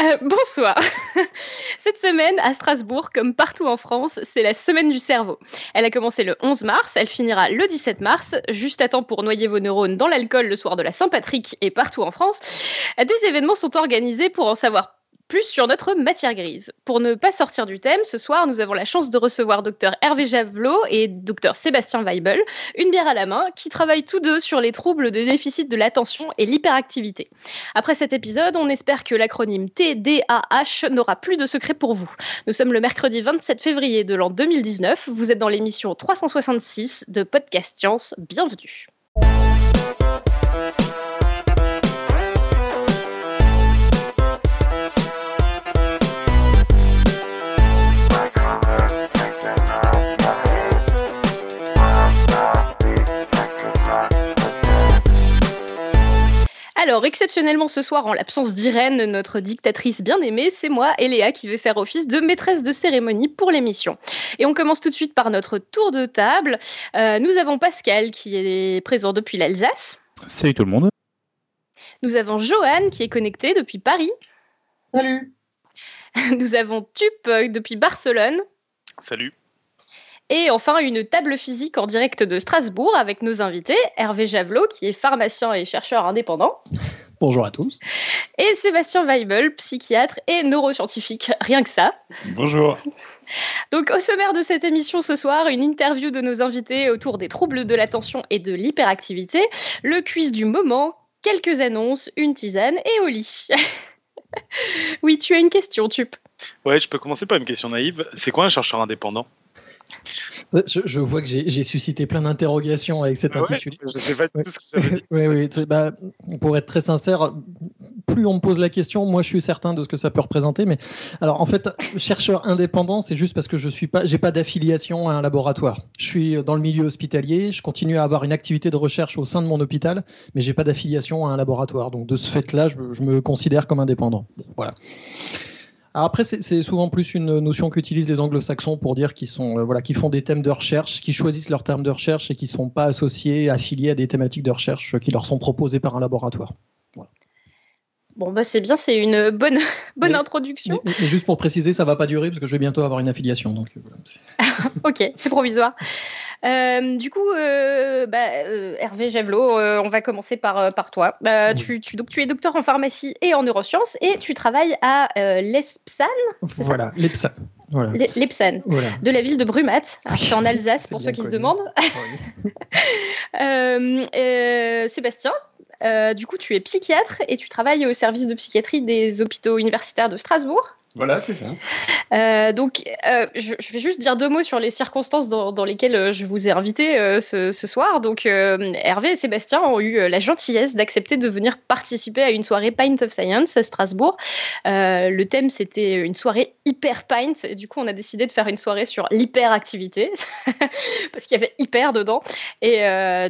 Euh, bonsoir. Cette semaine, à Strasbourg, comme partout en France, c'est la semaine du cerveau. Elle a commencé le 11 mars, elle finira le 17 mars, juste à temps pour noyer vos neurones dans l'alcool le soir de la Saint-Patrick et partout en France. Des événements sont organisés pour en savoir plus sur notre matière grise. Pour ne pas sortir du thème, ce soir, nous avons la chance de recevoir Dr Hervé Javelot et Dr Sébastien Weibel, une bière à la main, qui travaillent tous deux sur les troubles de déficit de l'attention et l'hyperactivité. Après cet épisode, on espère que l'acronyme TDAH n'aura plus de secret pour vous. Nous sommes le mercredi 27 février de l'an 2019. Vous êtes dans l'émission 366 de Podcast Science. Bienvenue. Alors, exceptionnellement ce soir, en l'absence d'Irène, notre dictatrice bien-aimée, c'est moi, Eléa, qui vais faire office de maîtresse de cérémonie pour l'émission. Et on commence tout de suite par notre tour de table. Euh, nous avons Pascal, qui est présent depuis l'Alsace. Salut tout le monde. Nous avons Johan, qui est connecté depuis Paris. Salut. Nous avons Tup depuis Barcelone. Salut. Et enfin, une table physique en direct de Strasbourg avec nos invités, Hervé Javelot, qui est pharmacien et chercheur indépendant. Bonjour à tous. Et Sébastien Weibel, psychiatre et neuroscientifique. Rien que ça. Bonjour. Donc, au sommaire de cette émission ce soir, une interview de nos invités autour des troubles de l'attention et de l'hyperactivité, le quiz du moment, quelques annonces, une tisane et au lit. oui, tu as une question, Tup. Ouais, je peux commencer par une question naïve. C'est quoi un chercheur indépendant? Je, je, vois que j'ai suscité plein d'interrogations avec cet ouais, intitulé. je sais pas du tout ce que ça veut dire. oui, oui. bah, pour être très sincère, plus on me pose la question, moi je suis certain de ce que ça peut représenter. Mais alors, en fait, chercheur indépendant, c'est juste parce que je suis pas, j'ai pas d'affiliation à un laboratoire. Je suis dans le milieu hospitalier, je continue à avoir une activité de recherche au sein de mon hôpital, mais j'ai pas d'affiliation à un laboratoire. Donc de ce fait-là, je, je me considère comme indépendant. Voilà. Alors après, c'est souvent plus une notion qu'utilisent les anglo-saxons pour dire qu'ils sont, euh, voilà, qu'ils font des thèmes de recherche, qu'ils choisissent leurs termes de recherche et qui ne sont pas associés, affiliés à des thématiques de recherche qui leur sont proposées par un laboratoire. Bon, bah, c'est bien, c'est une bonne, bonne Mais- introduction. Mais, mais juste pour préciser, ça va pas durer parce que je vais bientôt avoir une affiliation. Donc, euh, voilà. Ok, c'est provisoire. Euh, du coup, euh, bah, euh, Hervé Javelot, on va commencer par, par toi. Oui. tu, tu, donc, tu es docteur en pharmacie et en neurosciences et tu travailles à l'ESPSAN, voilà, l'EPSA. Voilà. l'E- l'EPSAN, voilà. de la ville de Brumath. Alors, C'est en Alsace pour ceux qui se demandent. Oui. Sébastien, du coup, tu es psychiatre et tu travailles au service de psychiatrie des hôpitaux universitaires de Strasbourg. Voilà, c'est ça. Euh, donc, euh, je, vais juste dire deux mots sur les circonstances dans, lesquelles euh, je vous ai invité ce, soir. Donc, Hervé et Sébastien ont eu la gentillesse d'accepter de venir participer à une soirée Pint of Science à Strasbourg. Le thème, c'était une soirée hyper pint. Et du coup, on a décidé de faire une soirée sur l'hyperactivité parce qu'il y avait hyper dedans. Et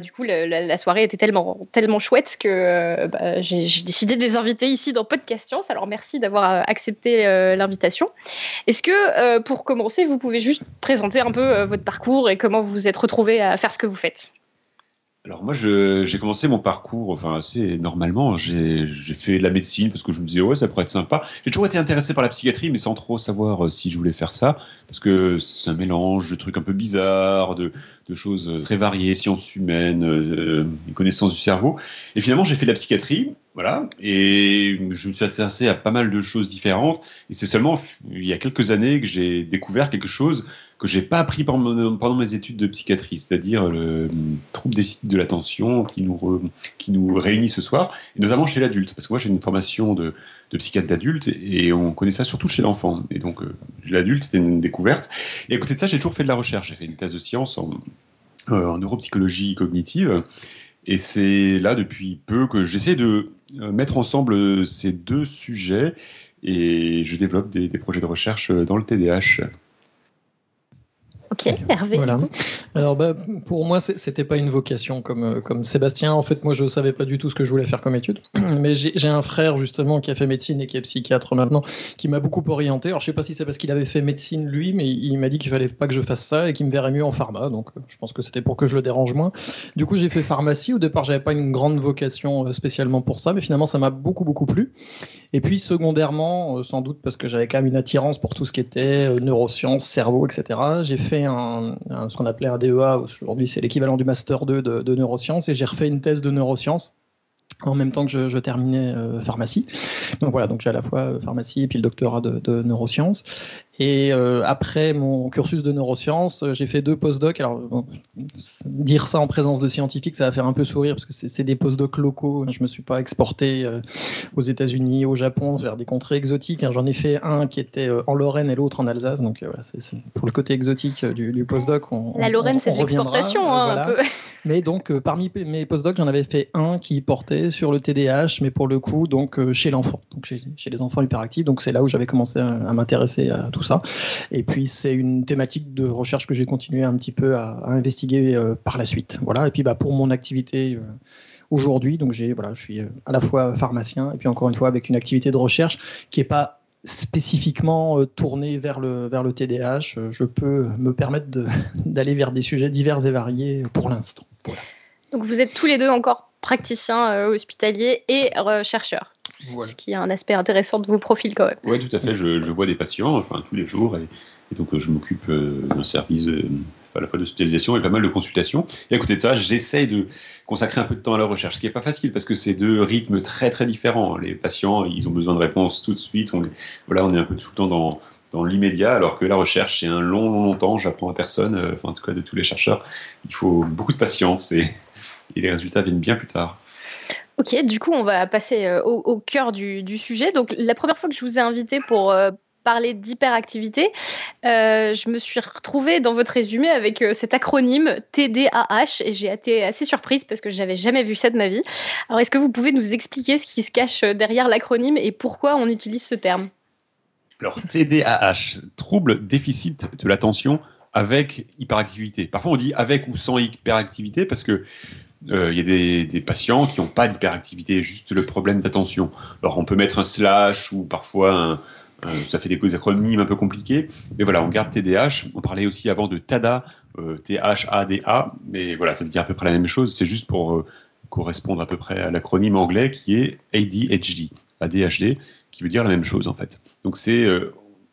du coup, la, soirée était tellement, tellement chouette que bah, j'ai décidé de les inviter ici dans Podcast Science. Alors, merci d'avoir accepté l'invitation. Est-ce que, euh, pour commencer, vous pouvez juste présenter un peu euh, votre parcours et comment vous vous êtes retrouvé à faire ce que vous faites? Alors moi, j'ai commencé mon parcours, enfin assez normalement. J'ai fait de la médecine parce que je me disais ouais, ça pourrait être sympa. J'ai toujours été intéressé par la psychiatrie, mais sans trop savoir euh, si je voulais faire ça, parce que c'est un mélange de trucs un peu bizarres, de, choses euh, très variées, sciences humaines, euh, euh, connaissances du cerveau. Et finalement, j'ai fait de la psychiatrie, voilà, et je me suis intéressé à pas mal de choses différentes. Et c'est seulement il y a quelques années que j'ai découvert quelque chose que j'ai pas appris pendant, mes études de psychiatrie, c'est-à-dire le trouble déficit de l'attention qui nous, qui nous réunit ce soir, et notamment chez l'adulte, parce que moi j'ai une formation de, psychiatre d'adulte et on connaît ça surtout chez l'enfant. Et donc euh, l'adulte c'était une découverte. Et à côté de ça j'ai toujours fait de la recherche, j'ai fait une thèse de science en, euh, en neuropsychologie cognitive. Et c'est là depuis peu que j'essaie de euh, mettre ensemble euh, ces deux sujets et je développe des, projets de recherche dans le TDAH. Ok, Hervé. Voilà. Alors bah, pour moi, c'était pas une vocation comme, euh, comme Sébastien. En fait, moi, je savais pas du tout ce que je voulais faire comme étude. Mais j'ai un frère justement qui a fait médecine et qui est psychiatre maintenant, qui m'a beaucoup orienté. Alors je sais pas si c'est parce qu'il avait fait médecine lui, mais il m'a dit qu'il fallait pas que je fasse ça et qu'il me verrait mieux en pharma. Donc euh, je pense que c'était pour que je le dérange moins. Du coup, j'ai fait pharmacie. Au départ, j'avais pas une grande vocation euh, spécialement pour ça, mais finalement, ça m'a beaucoup beaucoup plu. Et puis secondairement, sans doute parce que j'avais quand même une attirance pour tout ce qui était neurosciences, cerveau, etc. J'ai fait ce qu'on appelait un DEA, aujourd'hui c'est l'équivalent du Master 2 de, neurosciences, et j'ai refait une thèse de neurosciences en même temps que je, terminais euh, pharmacie. Donc voilà, donc j'ai à la fois euh, pharmacie et puis le doctorat de neurosciences. Et euh, après mon cursus de neurosciences, j'ai fait deux postdocs. Alors, dire ça en présence de scientifiques, ça va faire un peu sourire parce que c'est des postdocs locaux. Je ne me suis pas exporté aux États-Unis, au Japon, vers des contrées exotiques. J'en ai fait un qui était en Lorraine et l'autre en Alsace. Donc voilà, pour le côté exotique du, postdoc. On, La Lorraine, c'est de l'exportation, hein, un peu. Mais donc, parmi mes postdocs, j'en avais fait un qui portait sur le TDAH, mais pour le coup, donc euh, chez l'enfant, donc chez, les enfants hyperactifs. Donc c'est là où j'avais commencé à, m'intéresser à tout ça. Et puis c'est une thématique de recherche que j'ai continué un petit peu à, investiguer euh, par la suite. Voilà. Et puis bah, pour mon activité euh, aujourd'hui, donc j'ai voilà, je suis à la fois pharmacien et puis encore une fois avec une activité de recherche qui est pas spécifiquement tournée vers le, TDAH, je peux me permettre d'aller vers des sujets divers et variés pour l'instant. Donc vous êtes tous les deux encore praticiens euh, hospitaliers et chercheurs. Ce qui est un aspect intéressant de vos profils quand même. Oui, tout à fait. Je, vois des patients enfin, tous les jours et, donc euh, je m'occupe euh, d'un service à la fois d'hospitalisation et pas mal de consultations. Et à côté de ça, j'essaye de consacrer un peu de temps à la recherche, ce qui n'est pas facile parce que c'est deux rythmes très très différents. Les patients, ils ont besoin de réponses tout de suite. On, voilà, on est un peu tout le temps dans, dans l'immédiat, alors que la recherche, c'est un long, long, long temps. J'apprends à personne, enfin, en tout cas de tous les chercheurs. Il faut beaucoup de patience et et les résultats viennent bien plus tard. Ok, du coup, on va passer euh, au, cœur du, sujet. Donc, la première fois que je vous ai invité pour euh, parler d'hyperactivité, euh, je me suis retrouvée dans votre résumé avec cet acronyme TDAH et j'ai été assez surprise parce que je n'avais jamais vu ça de ma vie. Alors, est-ce que vous pouvez nous expliquer ce qui se cache derrière l'acronyme et pourquoi on utilise ce terme? Alors, TDAH, trouble déficit de l'attention avec hyperactivité. Parfois, on dit avec ou sans hyperactivité parce que euh, il y a des, patients qui n'ont pas d'hyperactivité, juste le problème d'attention. Alors on peut mettre un slash ou parfois ça fait des acronymes un peu compliqués, mais voilà, on garde TDAH. On parlait aussi avant de TADA, euh, T-H-A-D-A, mais voilà, ça veut dire à peu près la même chose. C'est juste pour euh, correspondre à peu près à l'acronyme anglais qui est ADHD, ADHD, qui veut dire la même chose en fait. Donc c'est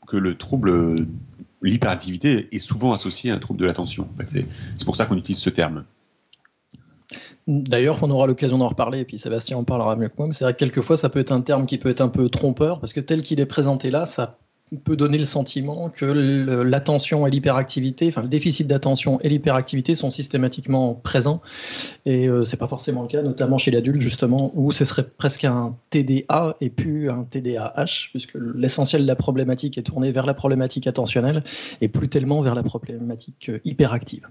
que le trouble, l'hyperactivité est souvent associé à un trouble de l'attention. C'est pour ça qu'on utilise ce terme. D'ailleurs, on aura l'occasion d'en reparler, et puis Sébastien en parlera mieux que moi, mais c'est vrai que quelquefois, ça peut être un terme qui peut être un peu trompeur, parce que tel qu'il est présenté là, ça peut donner le sentiment que l'attention et l'hyperactivité, enfin le déficit d'attention et l'hyperactivité sont systématiquement présents, et euh, c'est pas forcément le cas, notamment chez l'adulte justement, où ce serait presque un TDA et plus un TDAH, puisque l'essentiel de la problématique est tourné vers la problématique attentionnelle et plus tellement vers la problématique hyperactive.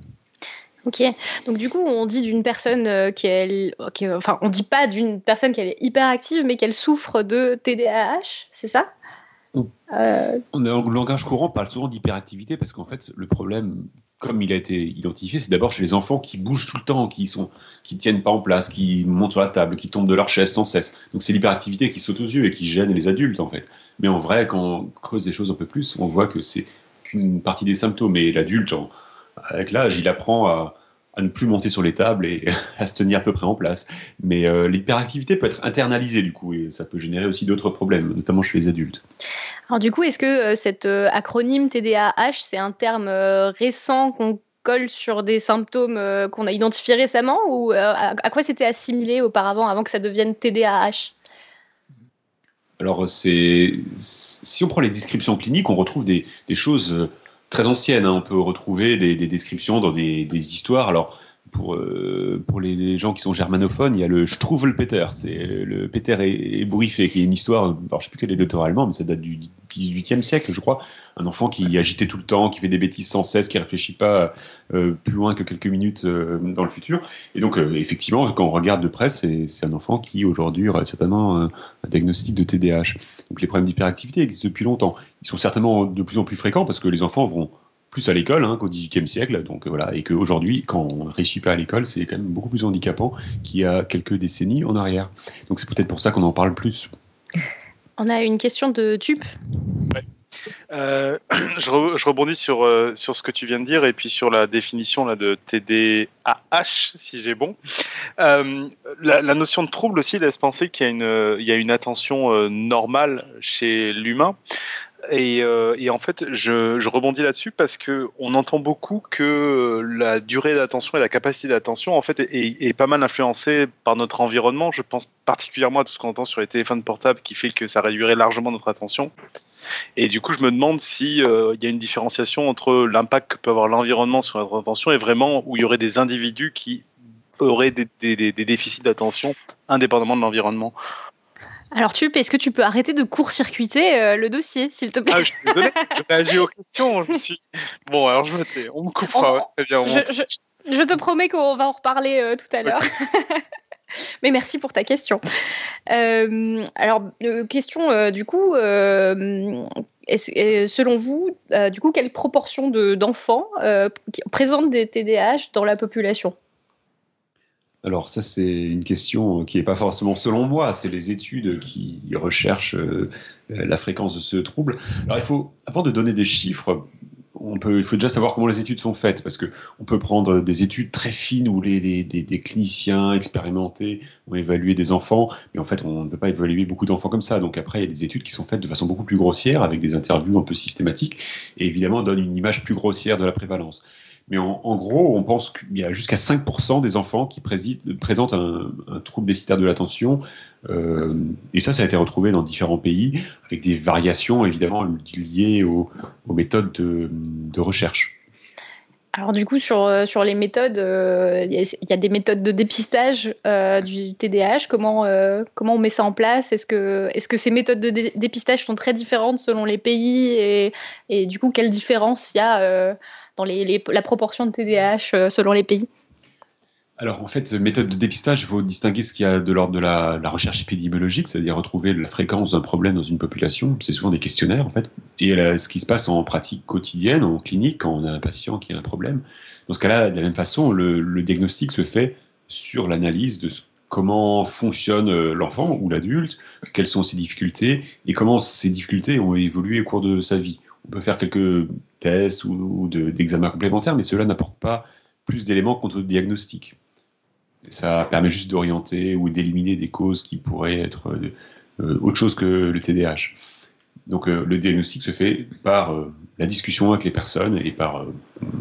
Ok, donc du coup, on dit d'une personne euh, est, enfin, on dit pas d'une personne qui est hyperactive, mais qu'elle souffre de TDAH, c'est ça? Euh... On a, le langage courant parle souvent d'hyperactivité parce qu'en fait, le problème, comme il a été identifié, c'est d'abord chez les enfants qui bougent tout le temps, qui sont, qui tiennent pas en place, qui montent sur la table, qui tombent de leur chaise sans cesse. Donc c'est l'hyperactivité qui saute aux yeux et qui gêne les adultes en fait. Mais en vrai, quand on creuse les choses un peu plus, on voit que c'est qu'une partie des symptômes. Et l'adulte, avec l'âge, il apprend à, ne plus monter sur les tables et à se tenir à peu près en place. Mais euh, l'hyperactivité peut être internalisée du coup et ça peut générer aussi d'autres problèmes, notamment chez les adultes. Alors du coup, est-ce que euh, cet euh, acronyme TDAH, c'est un terme récent qu'on colle sur des symptômes qu'on a identifiés récemment ou à, quoi c'était assimilé auparavant avant que ça devienne TDAH alors, c'est si on prend les descriptions cliniques, on retrouve des, des choses très anciennes. Hein. On peut retrouver des, descriptions dans des, histoires. Alors, pour, euh, les, gens qui sont germanophones, il y a le Struwelpeter. C'est le Peter ébouriffé, qui est une histoire, alors je ne sais plus quel est l'auteur allemand, mais ça date du 18e siècle, je crois. Un enfant qui est agité tout le temps, qui fait des bêtises sans cesse, qui réfléchit pas euh, plus loin que quelques minutes euh, dans le futur. Et donc, effectivement, quand on regarde de près, c'est un enfant qui aujourd'hui aurait certainement un, diagnostic de TDAH. Donc, les problèmes d'hyperactivité existent depuis longtemps. Ils sont certainement de plus en plus fréquents parce que les enfants vont plus à l'école hein, qu'au XVIIIe siècle. Donc euh, voilà, et qu'aujourd'hui, quand on ne réussit pas à l'école, c'est quand même beaucoup plus handicapant qu'il y a quelques décennies en arrière. Donc c'est peut-être pour ça qu'on en parle plus. On a une question de Tup. Euh, je, rebondis sur, euh, sur ce que tu viens de dire et puis sur la définition là, de TDAH, si j'ai bon. la, notion de trouble aussi laisse penser qu'il y, a une, il y a une attention normale chez l'humain. Euh, et, en fait, je, rebondis là-dessus parce que on entend beaucoup que la durée d'attention et la capacité d'attention, en fait, est, pas mal influencée par notre environnement. Je pense particulièrement à tout ce qu'on entend sur les téléphones portables, qui fait que ça réduirait largement notre attention. Et du coup, je me demande s'il euh, y a une différenciation entre l'impact que peut avoir l'environnement sur notre attention et vraiment où il y aurait des individus qui auraient des déficits d'attention indépendamment de l'environnement. Alors, tu est-ce que tu peux arrêter de court-circuiter euh, le dossier, s'il te plaît ah, Je suis désolé, je réagis aux questions. Je suis... Bon, alors je me tais, on me coupera. très bien, je, te promets qu'on va en reparler euh, tout à l'heure. Mais merci pour ta question. Euh, alors, question du coup, selon vous, du coup, quelle proportion d'enfants présentent des TDAH dans la population? Alors ça, c'est une question qui n'est pas forcément selon moi, c'est les études qui recherchent euh, la fréquence de ce trouble. Alors il faut, avant de donner des chiffres, il faut déjà savoir comment les études sont faites, parce qu'on peut prendre des études très fines où les, des, cliniciens expérimentés ont évalué des enfants, mais en fait, on ne peut pas évaluer beaucoup d'enfants comme ça. Donc après, il y a des études qui sont faites de façon beaucoup plus grossière, avec des interviews un peu systématiques, et évidemment donnent une image plus grossière de la prévalence. Mais en, gros, on pense qu'il y a jusqu'à 5% des enfants qui présentent un, trouble déficitaire de l'attention. Euh, et ça, ça a été retrouvé dans différents pays, avec des variations évidemment liées aux, méthodes de, recherche. Alors du coup, sur, euh, sur les méthodes, euh, il y, a des méthodes de dépistage du TDAH. Comment, comment on met ça en place? Est-ce que, est -ce que ces méthodes de dépistage sont très différentes selon les pays? Et, et du coup, quelle différence il y a dans la proportion de TDAH euh, selon les pays alors en fait, méthode de dépistage, il faut distinguer ce qu'il y a de l'ordre de la, recherche épidémiologique, c'est-à-dire retrouver la fréquence d'un problème dans une population. C'est souvent des questionnaires en fait. Et ce qui se passe en pratique quotidienne, en clinique, quand on a un patient qui a un problème. Dans ce cas-là, de la même façon, le, diagnostic se fait sur l'analyse de comment fonctionne euh, l'enfant ou l'adulte, quelles sont ses difficultés et comment ces difficultés ont évolué au cours de sa vie peut faire quelques tests ou, d'examens complémentaires, mais cela n'apporte pas plus d'éléments contre le diagnostic. Ça permet juste d'orienter ou d'éliminer des causes qui pourraient être euh, autre chose que le TDAH. Donc euh, le diagnostic se fait par euh, la discussion avec les personnes et par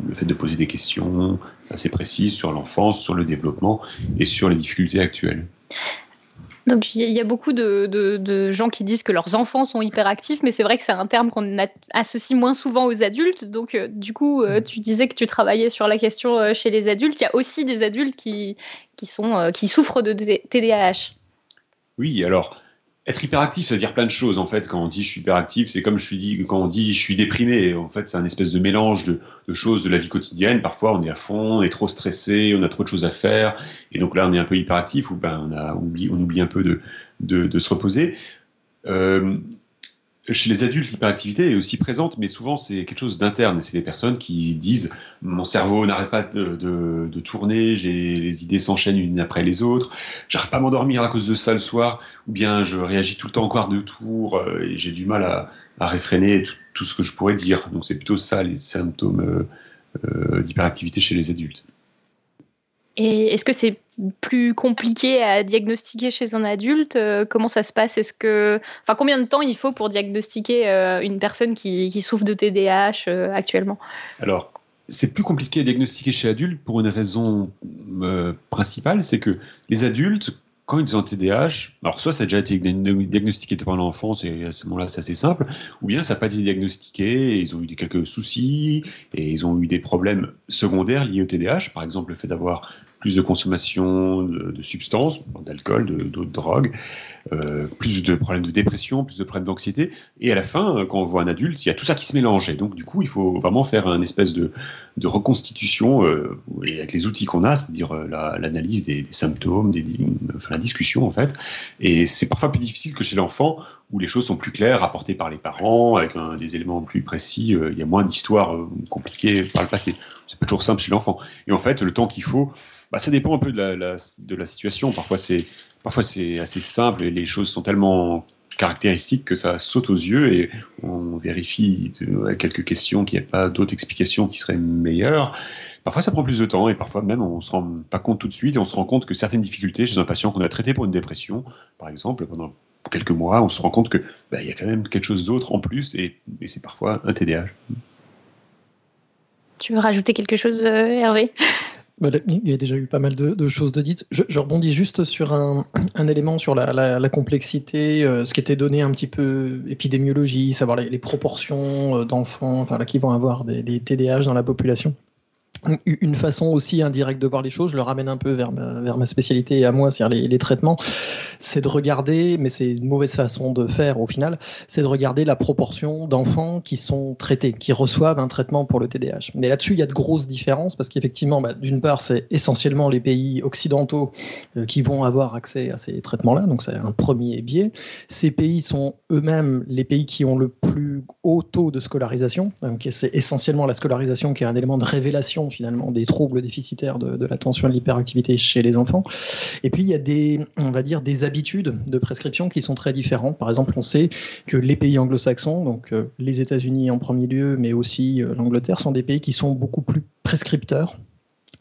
le fait de poser des questions assez précises sur l'enfance, sur le développement et sur les difficultés actuelles. Donc il y, a beaucoup de, gens qui disent que leurs enfants sont hyperactifs, mais c'est vrai que c'est un terme qu'on associe moins souvent aux adultes. Donc euh, du coup, euh, mm. tu disais que tu travaillais sur la question euh, chez les adultes. Il y a aussi des adultes qui, qui, sont, qui souffrent de TDAH. Oui, alors être hyperactif, ça veut dire plein de choses en fait. Quand on dit je suis hyperactif, c'est comme je suis dit, quand on dit je suis déprimé. En fait, c'est un espèce de mélange de, choses de la vie quotidienne. Parfois, on est à fond, on est trop stressé, on a trop de choses à faire, et donc là, on est un peu hyperactif ou ben on oublie, on oublie un peu de, de, se reposer. Euh, chez les adultes, l'hyperactivité est aussi présente, mais souvent c'est quelque chose d'interne. C'est des personnes qui disent mon cerveau n'arrête pas de, tourner, les idées s'enchaînent une après les autres, j'arrive pas à m'endormir à cause de ça le soir, ou bien je réagis tout le temps encore de tour euh, et j'ai du mal à, réfréner tout, ce que je pourrais dire. Donc c'est plutôt ça les symptômes euh, euh, d'hyperactivité chez les adultes. Et est-ce que c'est plus compliqué à diagnostiquer chez un adulte euh, Comment ça se passe? Est-ce que, enfin, combien de temps il faut pour diagnostiquer euh, une personne qui, souffre de TDAH euh, actuellement? Alors, c'est plus compliqué à diagnostiquer chez adulte pour une raison principale, c'est que les adultes, quand ils ont TDAH, alors soit ça a déjà été diagnostiqué pendant l'enfance et à ce moment-là c'est assez simple, ou bien ça n'a pas été diagnostiqué, ils ont eu quelques soucis et ils ont eu des problèmes secondaires liés au TDAH, par exemple le fait d'avoir plus de consommation de, substances, d'alcool, d'autres drogues, euh, plus de problèmes de dépression, plus de problèmes d'anxiété. Et à la fin, quand on voit un adulte, il y a tout ça qui se mélange. Et donc, du coup, il faut vraiment faire un espèce de, de reconstitution euh, avec les outils qu'on a, c'est-à-dire euh, l'analyse des, symptômes, des, la discussion en fait. Et c'est parfois plus difficile que chez l'enfant où les choses sont plus claires, rapportées par les parents, avec des éléments plus précis. il y a moins d'histoires compliquées par le passé. C'est pas toujours simple chez l'enfant. Et en fait, le temps qu'il faut bah, ça dépend un peu de la, de la situation. Parfois, c'est parfois c'est assez simple et les choses sont tellement caractéristiques que ça saute aux yeux et on vérifie avec quelques questions qu'il n'y a pas d'autres explications qui seraient meilleures. Parfois, ça prend plus de temps et parfois même on ne se rend pas compte tout de suite et on se rend compte que certaines difficultés chez un patient qu'on a traité pour une dépression, par exemple, pendant quelques mois, on se rend compte que bah, il y a quand même quelque chose d'autre en plus et, c'est parfois un TDAH. Tu veux rajouter quelque chose, euh, Hervé? Il y a déjà eu pas mal de, choses de dites. Je, rebondis juste sur un, élément sur la, complexité, euh, ce qui était donné un petit peu épidémiologie, savoir les, proportions euh, d'enfants qui vont avoir des, des TDAH dans la population une façon aussi indirecte de voir les choses, je le ramène un peu vers ma, spécialité et à moi, c'est-à-dire les, traitements, c'est de regarder, mais c'est une mauvaise façon de faire au final, c'est de regarder la proportion d'enfants qui sont traités, qui reçoivent un traitement pour le TDAH. Mais là-dessus, il y a de grosses différences parce qu'effectivement, bah, d'une part, c'est essentiellement les pays occidentaux euh, qui vont avoir accès à ces traitements-là, donc c'est un premier biais. Ces pays sont eux-mêmes les pays qui ont le plus haut taux de scolarisation, donc c'est essentiellement la scolarisation qui est un élément de révélation finalement des troubles déficitaires de, l'attention et de l'hyperactivité chez les enfants. Et puis il y a des, on va dire, des habitudes de prescription qui sont très différentes. Par exemple, on sait que les pays anglo-saxons, donc euh, les États-Unis en premier lieu, mais aussi euh, l'Angleterre, sont des pays qui sont beaucoup plus prescripteurs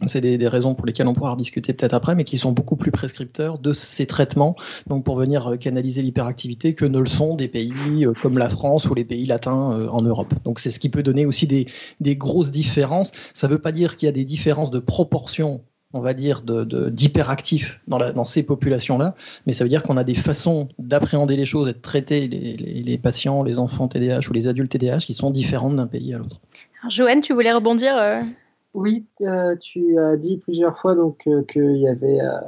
c'est des, raisons pour lesquelles on pourra discuter peut-être après, mais qui sont beaucoup plus prescripteurs de ces traitements, donc pour venir euh, canaliser l'hyperactivité, que ne le sont des pays euh, comme la France ou les pays latins euh, en Europe. Donc c'est ce qui peut donner aussi des, grosses différences. Ça ne veut pas dire qu'il y a des différences de proportion on va dire, d'hyperactifs dans, ces populations-là, mais ça veut dire qu'on a des façons d'appréhender les choses et de traiter les, patients, les enfants TDAH ou les adultes TDAH qui sont différentes d'un pays à l'autre. Joanne, tu voulais rebondir oui, euh, tu as dit plusieurs fois donc euh, qu'il y avait euh,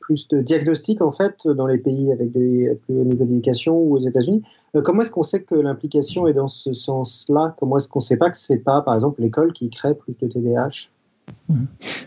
plus de diagnostics en fait dans les pays avec des plus hauts niveaux d'éducation ou aux États-Unis. comment est-ce qu'on sait que l'implication est dans ce sens-là? Comment est-ce qu'on ne sait pas que c'est pas, par exemple, l'école qui crée plus de TDAH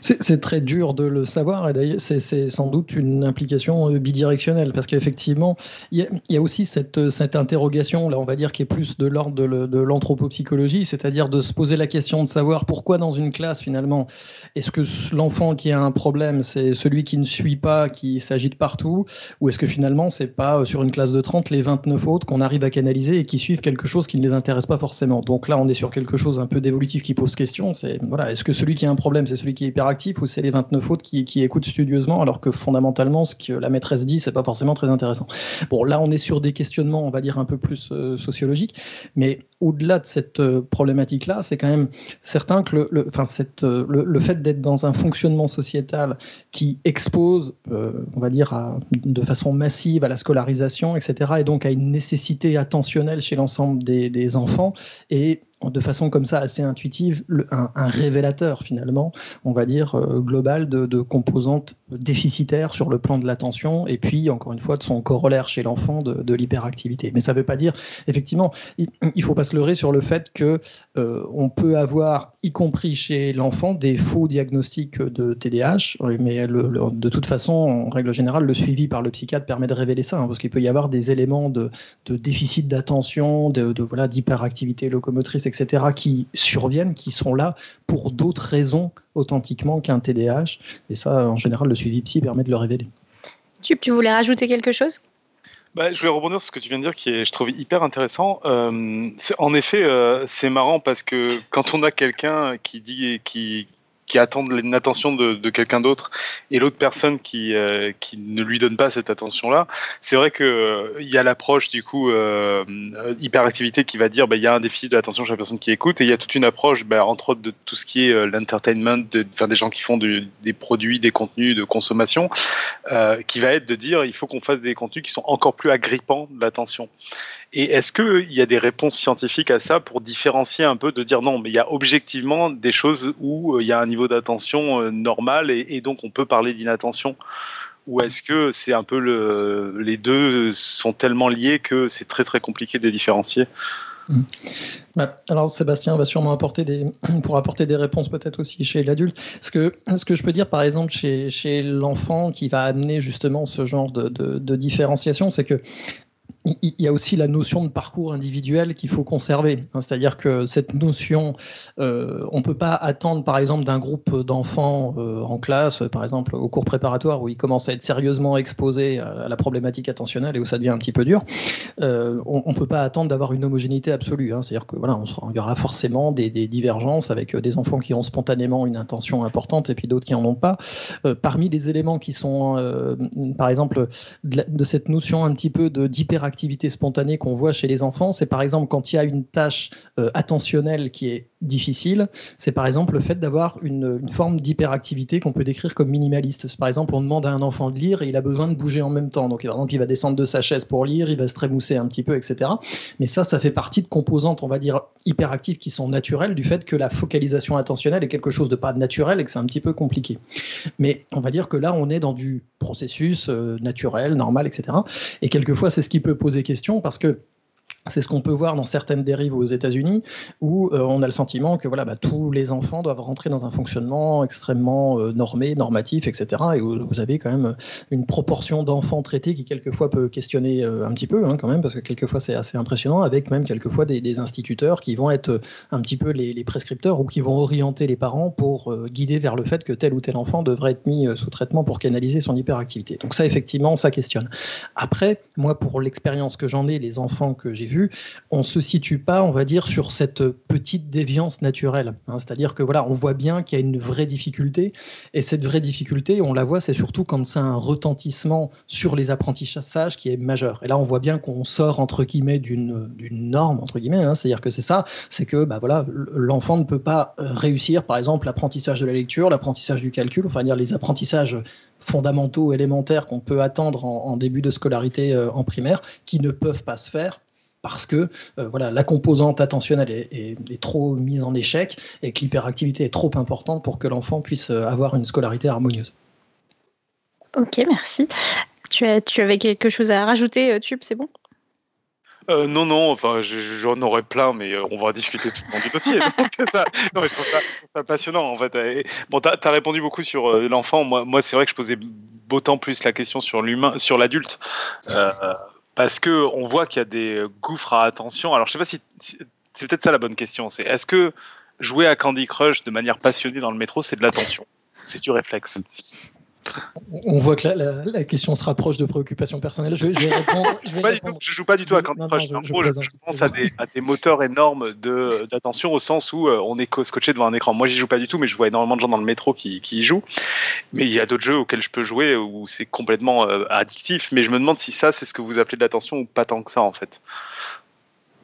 c'est très dur de le savoir et d'ailleurs c'est sans doute une implication euh, bidirectionnelle parce qu'effectivement il y, a aussi cette, cette interrogation là on va dire qui est plus de l'ordre de, l'anthropopsychologie c'est-à-dire de se poser la question de savoir pourquoi dans une classe finalement est-ce que l'enfant qui a un problème c'est celui qui ne suit pas qui s'agite partout ou est-ce que finalement c'est pas euh, sur une classe de 30 les 29 autres qu'on arrive à canaliser et qui suivent quelque chose qui ne les intéresse pas forcément. Donc là on est sur quelque chose un peu d'évolutif qui pose question c'est voilà est-ce que celui qui a un problème problème, c'est celui qui est hyperactif ou c'est les 29 autres qui, qui, écoutent studieusement, alors que fondamentalement, ce que la maîtresse dit, c'est pas forcément très intéressant. Bon, là, on est sur des questionnements, on va dire, un peu plus euh, sociologiques, mais au-delà de cette euh, problématique-là, c'est quand même certain que le, le, cette, euh, le, fait d'être dans un fonctionnement sociétal qui expose, on va dire, de façon massive à la scolarisation, etc., et donc à une nécessité attentionnelle chez l'ensemble des, des enfants, et de façon comme ça assez intuitive un, révélateur finalement, on va dire euh, global de, composantes déficitaires sur le plan de l'attention et puis encore une fois de son corollaire chez l'enfant de, l'hyperactivité. Mais ça ne veut pas dire effectivement, il, ne faut pas se leurrer sur le fait que euh, on peut avoir, y compris chez l'enfant, des faux diagnostics de TDAH, mais de toute façon, en règle générale, le suivi par le psychiatre permet de révéler ça, hein, parce qu'il peut y avoir des éléments de, déficit d'attention, de, voilà d'hyperactivité locomotrice etc., qui surviennent, qui sont là pour d'autres raisons authentiquement qu'un TDAH. Et ça, en général, le suivi psy permet de le révéler. Tu, tu voulais rajouter quelque chose? Bah, je voulais rebondir sur ce que tu viens de dire, qui est, je trouve hyper intéressant. Euh, en effet, euh, c'est marrant parce que quand on a quelqu'un qui dit, qui, qui attend une attention de, quelqu'un d'autre et l'autre personne qui, euh, qui ne lui donne pas cette attention-là. C'est vrai qu'il euh, y a l'approche du coup euh, hyperactivité qui va dire bah, il y a un déficit de l'attention chez la personne qui écoute et il y a toute une approche, bah, entre autres, de tout ce qui est l'entertainment, de, des gens qui font des produits, des contenus de consommation, qui va être de dire il faut qu'on fasse des contenus qui sont encore plus agrippants de l'attention. Et est-ce qu'il y a des réponses scientifiques à ça pour différencier un peu, de dire non, mais il y a objectivement des choses où euh, il y a un niveau d'attention euh, normal et, donc on peut parler d'inattention? Ou est-ce que c'est un peu le, les deux sont tellement liés que c'est très très compliqué de les différencier? Bah, alors Sébastien va sûrement apporter des, pour apporter des réponses peut-être aussi chez l'adulte. Ce que, ce que je peux dire par exemple chez, chez l'enfant qui va amener justement ce genre de différenciation, c'est que il y a aussi la notion de parcours individuel qu'il faut conserver. Hein. C'est-à-dire que cette notion, euh, on ne peut pas attendre, par exemple, d'un groupe d'enfants euh, en classe, par exemple au cours préparatoire, où ils commencent à être sérieusement exposés à, la problématique attentionnelle et où ça devient un petit peu dur. Euh, on ne peut pas attendre d'avoir une homogénéité absolue. Hein. C'est-à-dire que voilà, forcément des, divergences avec des enfants qui ont spontanément une intention importante et puis d'autres qui n'en ont pas. parmi les éléments qui sont, par exemple, de, de, cette notion un petit peu d'hyperactivité activité spontanée qu'on voit chez les enfants, c'est par exemple quand il y a une tâche euh, attentionnelle qui est difficile, c'est par exemple le fait d'avoir une, forme d'hyperactivité qu'on peut décrire comme minimaliste. Par exemple, on demande à un enfant de lire et il a besoin de bouger en même temps. Donc, par exemple, il va descendre de sa chaise pour lire, il va se trémousser un petit peu, etc. Mais ça, ça fait partie de composantes, on va dire, hyperactives qui sont naturelles du fait que la focalisation attentionnelle est quelque chose de pas naturel et que c'est un petit peu compliqué. Mais on va dire que là, on est dans du processus euh, naturel, normal, etc. Et quelquefois, c'est ce qui peut poser question parce que c'est ce qu'on peut voir dans certaines dérives aux États-Unis, où euh, on a le sentiment que voilà, bah, tous les enfants doivent rentrer dans un fonctionnement extrêmement euh, normé, normatif, etc. Et vous avez quand même une proportion d'enfants traités qui quelquefois peut questionner euh, un petit peu, hein, quand même, parce que quelquefois c'est assez impressionnant, avec même quelquefois des, des, instituteurs qui vont être un petit peu les, les, prescripteurs ou qui vont orienter les parents pour guider vers le fait que tel ou tel enfant devrait être mis sous traitement pour canaliser son hyperactivité. Donc ça, effectivement, ça questionne. Après, moi, pour l'expérience que j'en ai, les enfants que j'ai vus, on se situe pas, on va dire, sur cette petite déviance naturelle. Hein. C'est-à-dire que voilà, on voit bien qu'il y a une vraie difficulté, et cette vraie difficulté, on la voit, c'est surtout quand c'est un retentissement sur les apprentissages qui est majeur. Et là, on voit bien qu'on sort entre guillemets d'une norme entre guillemets. Hein. C'est-à-dire que c'est ça, c'est que bah voilà, l'enfant ne peut pas euh, réussir, par exemple, l'apprentissage de la lecture, l'apprentissage du calcul, enfin dire les apprentissages fondamentaux, élémentaires qu'on peut attendre en, début de scolarité euh, en primaire, qui ne peuvent pas se faire parce que euh, voilà, la composante attentionnelle est, trop mise en échec et que l'hyperactivité est trop importante pour que l'enfant puisse euh, avoir une scolarité harmonieuse. Ok, merci. Tu, as, tu avais quelque chose à rajouter, euh, Tube, c'est bon? Non, non, enfin, j'en aurais plein, mais on va discuter tout le monde du dossier. ça, non, je trouve ça, passionnant, en fait. bon, tu as, répondu beaucoup sur l'enfant. Moi, moi c'est vrai que je posais d'autant plus la question sur l'humain, sur l'adulte parce que on voit qu'il y a des gouffres à attention. Alors, je sais pas si c'est peut-être ça la bonne question. C'est est-ce que jouer à Candy Crush de manière passionnée dans le métro, c'est de l'attention? C'est du réflexe on voit que la, question se rapproche de préoccupations personnelles. Je, vais répondre. Je, je, joue pas du tout à Candy Crush. je, pense à des, moteurs énormes d'attention au sens où euh, on est scotché devant un écran. Moi, j'y joue pas du tout, mais je vois énormément de gens dans le métro qui, y jouent. Mais il y a d'autres jeux auxquels je peux jouer où c'est complètement euh, addictif. Mais je me demande si ça, c'est ce que vous appelez de l'attention ou pas tant que ça, en fait.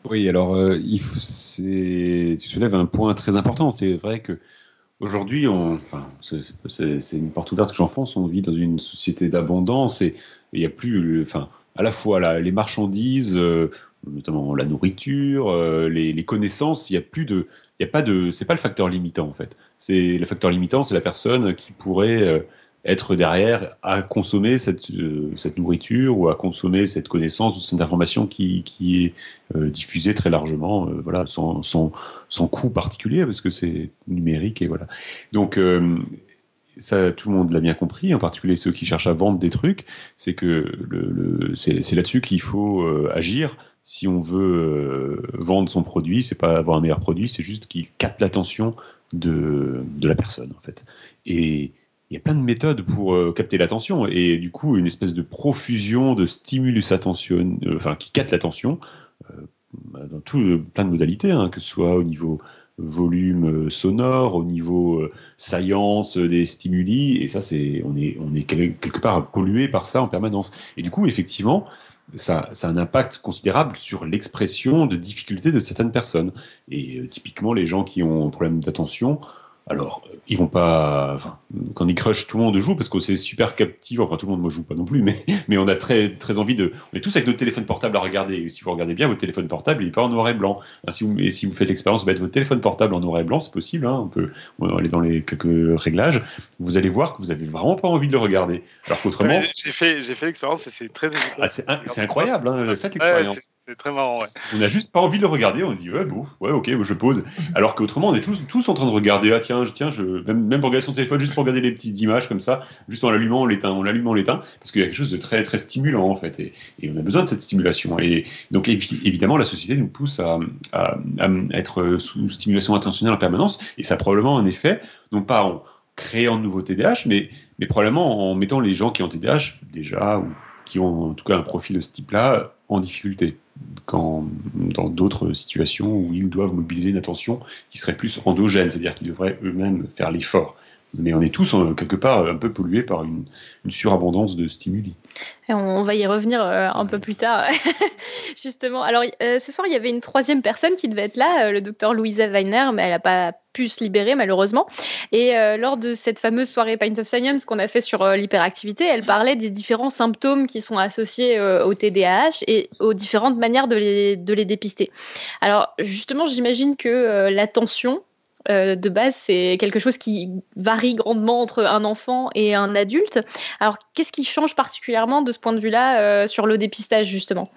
Oui, alors euh, il tu soulèves un point très important. C'est vrai que Aujourd'hui, c'est une porte ouverte que j'enfonce. On vit dans une société d'abondance et il n'y a plus, enfin, à la fois les marchandises, euh, notamment la nourriture, euh, les, connaissances. Il n'y a plus de, il y a pas de, c'est pas le facteur limitant en fait. C'est le facteur limitant, c'est la personne qui pourrait euh, être derrière à consommer cette, euh, cette nourriture ou à consommer cette connaissance ou cette information qui, qui est euh, diffusée très largement, euh, voilà, sans, sans, sans, coût particulier, parce que c'est numérique et voilà. Donc, ça, tout le monde l'a bien compris, en particulier ceux qui cherchent à vendre des trucs, c'est que le, le c'est là-dessus qu'il faut agir. Si on veut vendre son produit, c'est pas avoir un meilleur produit, c'est juste qu'il capte l'attention de, de la personne, en fait. Et il y a plein de méthodes pour euh, capter l'attention et du coup une espèce de profusion de stimulus attention, euh, enfin qui capte l'attention euh, dans tout, plein de modalités, hein, que ce soit au niveau volume sonore, au niveau saillance des stimuli, et ça, c'est, on est, on est quelque part pollué par ça en permanence. Et du coup, effectivement, ça, ça, a un impact considérable sur l'expression de difficultés de certaines personnes. Et typiquement, les gens qui ont un problème d'attention, alors, ils vont pas. Enfin, Candy Crush, tout le monde joue parce que c'est super captivant. Enfin, tout le monde ne joue pas non plus, mais, mais on a très, très envie de. On est tous avec notre téléphone portable à regarder. Et si vous regardez bien, votre téléphone portable, il n'est pas en noir et blanc. si vous, et si vous faites l'expérience, mettre votre téléphone portable en noir et blanc, c'est possible. Hein, on peut on aller dans les quelques réglages. Vous allez voir que vous n'avez vraiment pas envie de le regarder. Alors qu'autrement. j'ai fait, j'ai fait l'expérience et c'est très ah, c'est, incroyable, hein, faites l'expérience. c'est très marrant, ouais. On n'a juste pas envie de le regarder. On dit, ouais, bon, ouais, ok, je pose. Alors qu'autrement, on est tous, tous en train de regarder. Ah, tiens, tiens, je même, pour regarder son téléphone, juste pour regarder les petites images comme ça, juste en l'allumant, on l'éteint, on l'allume, on l'éteint, parce qu'il y a quelque chose de très, très stimulant en fait, et, on a besoin de cette stimulation. Et donc évidemment, la société nous pousse à, être sous stimulation intentionnelle en permanence, et ça probablement un effet, non pas en créant de nouveaux TDAH, mais, mais probablement en mettant les gens qui ont TDAH déjà, ou qui ont en tout cas un profil de ce type-là, en difficulté dans d'autres situations où ils doivent mobiliser une attention qui serait plus endogène, c'est-à-dire qu'ils devraient eux-mêmes faire l'effort. Mais on est tous quelque part un peu pollués par une, surabondance de stimuli. on va y revenir euh, un peu plus tard, justement. Alors, euh, ce soir, il y avait une troisième personne qui devait être là, euh, le docteur Louisa Weiner, mais elle n'a pas pu se libérer, malheureusement. Et lors de cette fameuse soirée Pint of Science qu'on a fait sur l'hyperactivité, elle parlait des différents symptômes qui sont associés au TDAH et aux différentes manières de les, de les dépister. Alors, justement, j'imagine que l'attention, euh, de base, c'est quelque chose qui varie grandement entre un enfant et un adulte. Alors, qu'est-ce qui change particulièrement de ce point de vue-là euh, sur le dépistage, justement?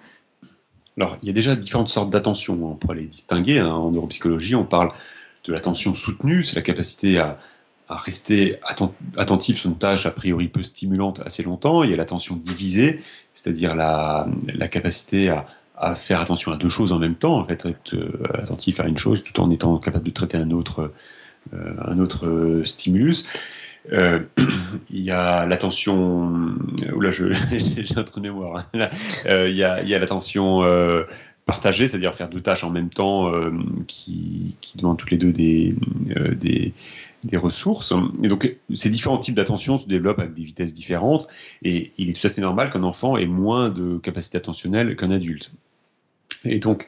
Alors, il y a déjà différentes sortes d'attention. Hein, on pourrait les distinguer. Hein. En neuropsychologie, on parle de l'attention soutenue, c'est la capacité à, rester attentif sur une tâche a priori peu stimulante assez longtemps. Il y a l'attention divisée, c'est-à-dire la, capacité à, à faire attention à deux choses en même temps, en être euh, attentif à une chose tout en étant capable de traiter un autre, euh, un autre euh, stimulus. il y a l'attention, là j'ai un mémoire, hein. il y a, l'attention partagée, c'est-à-dire faire deux tâches en même temps qui, qui, demandent toutes les deux des, des, des ressources. Et donc, ces différents types d'attention se développent avec des vitesses différentes. Et il est tout à fait normal qu'un enfant ait moins de capacité attentionnelle qu'un adulte. Et donc,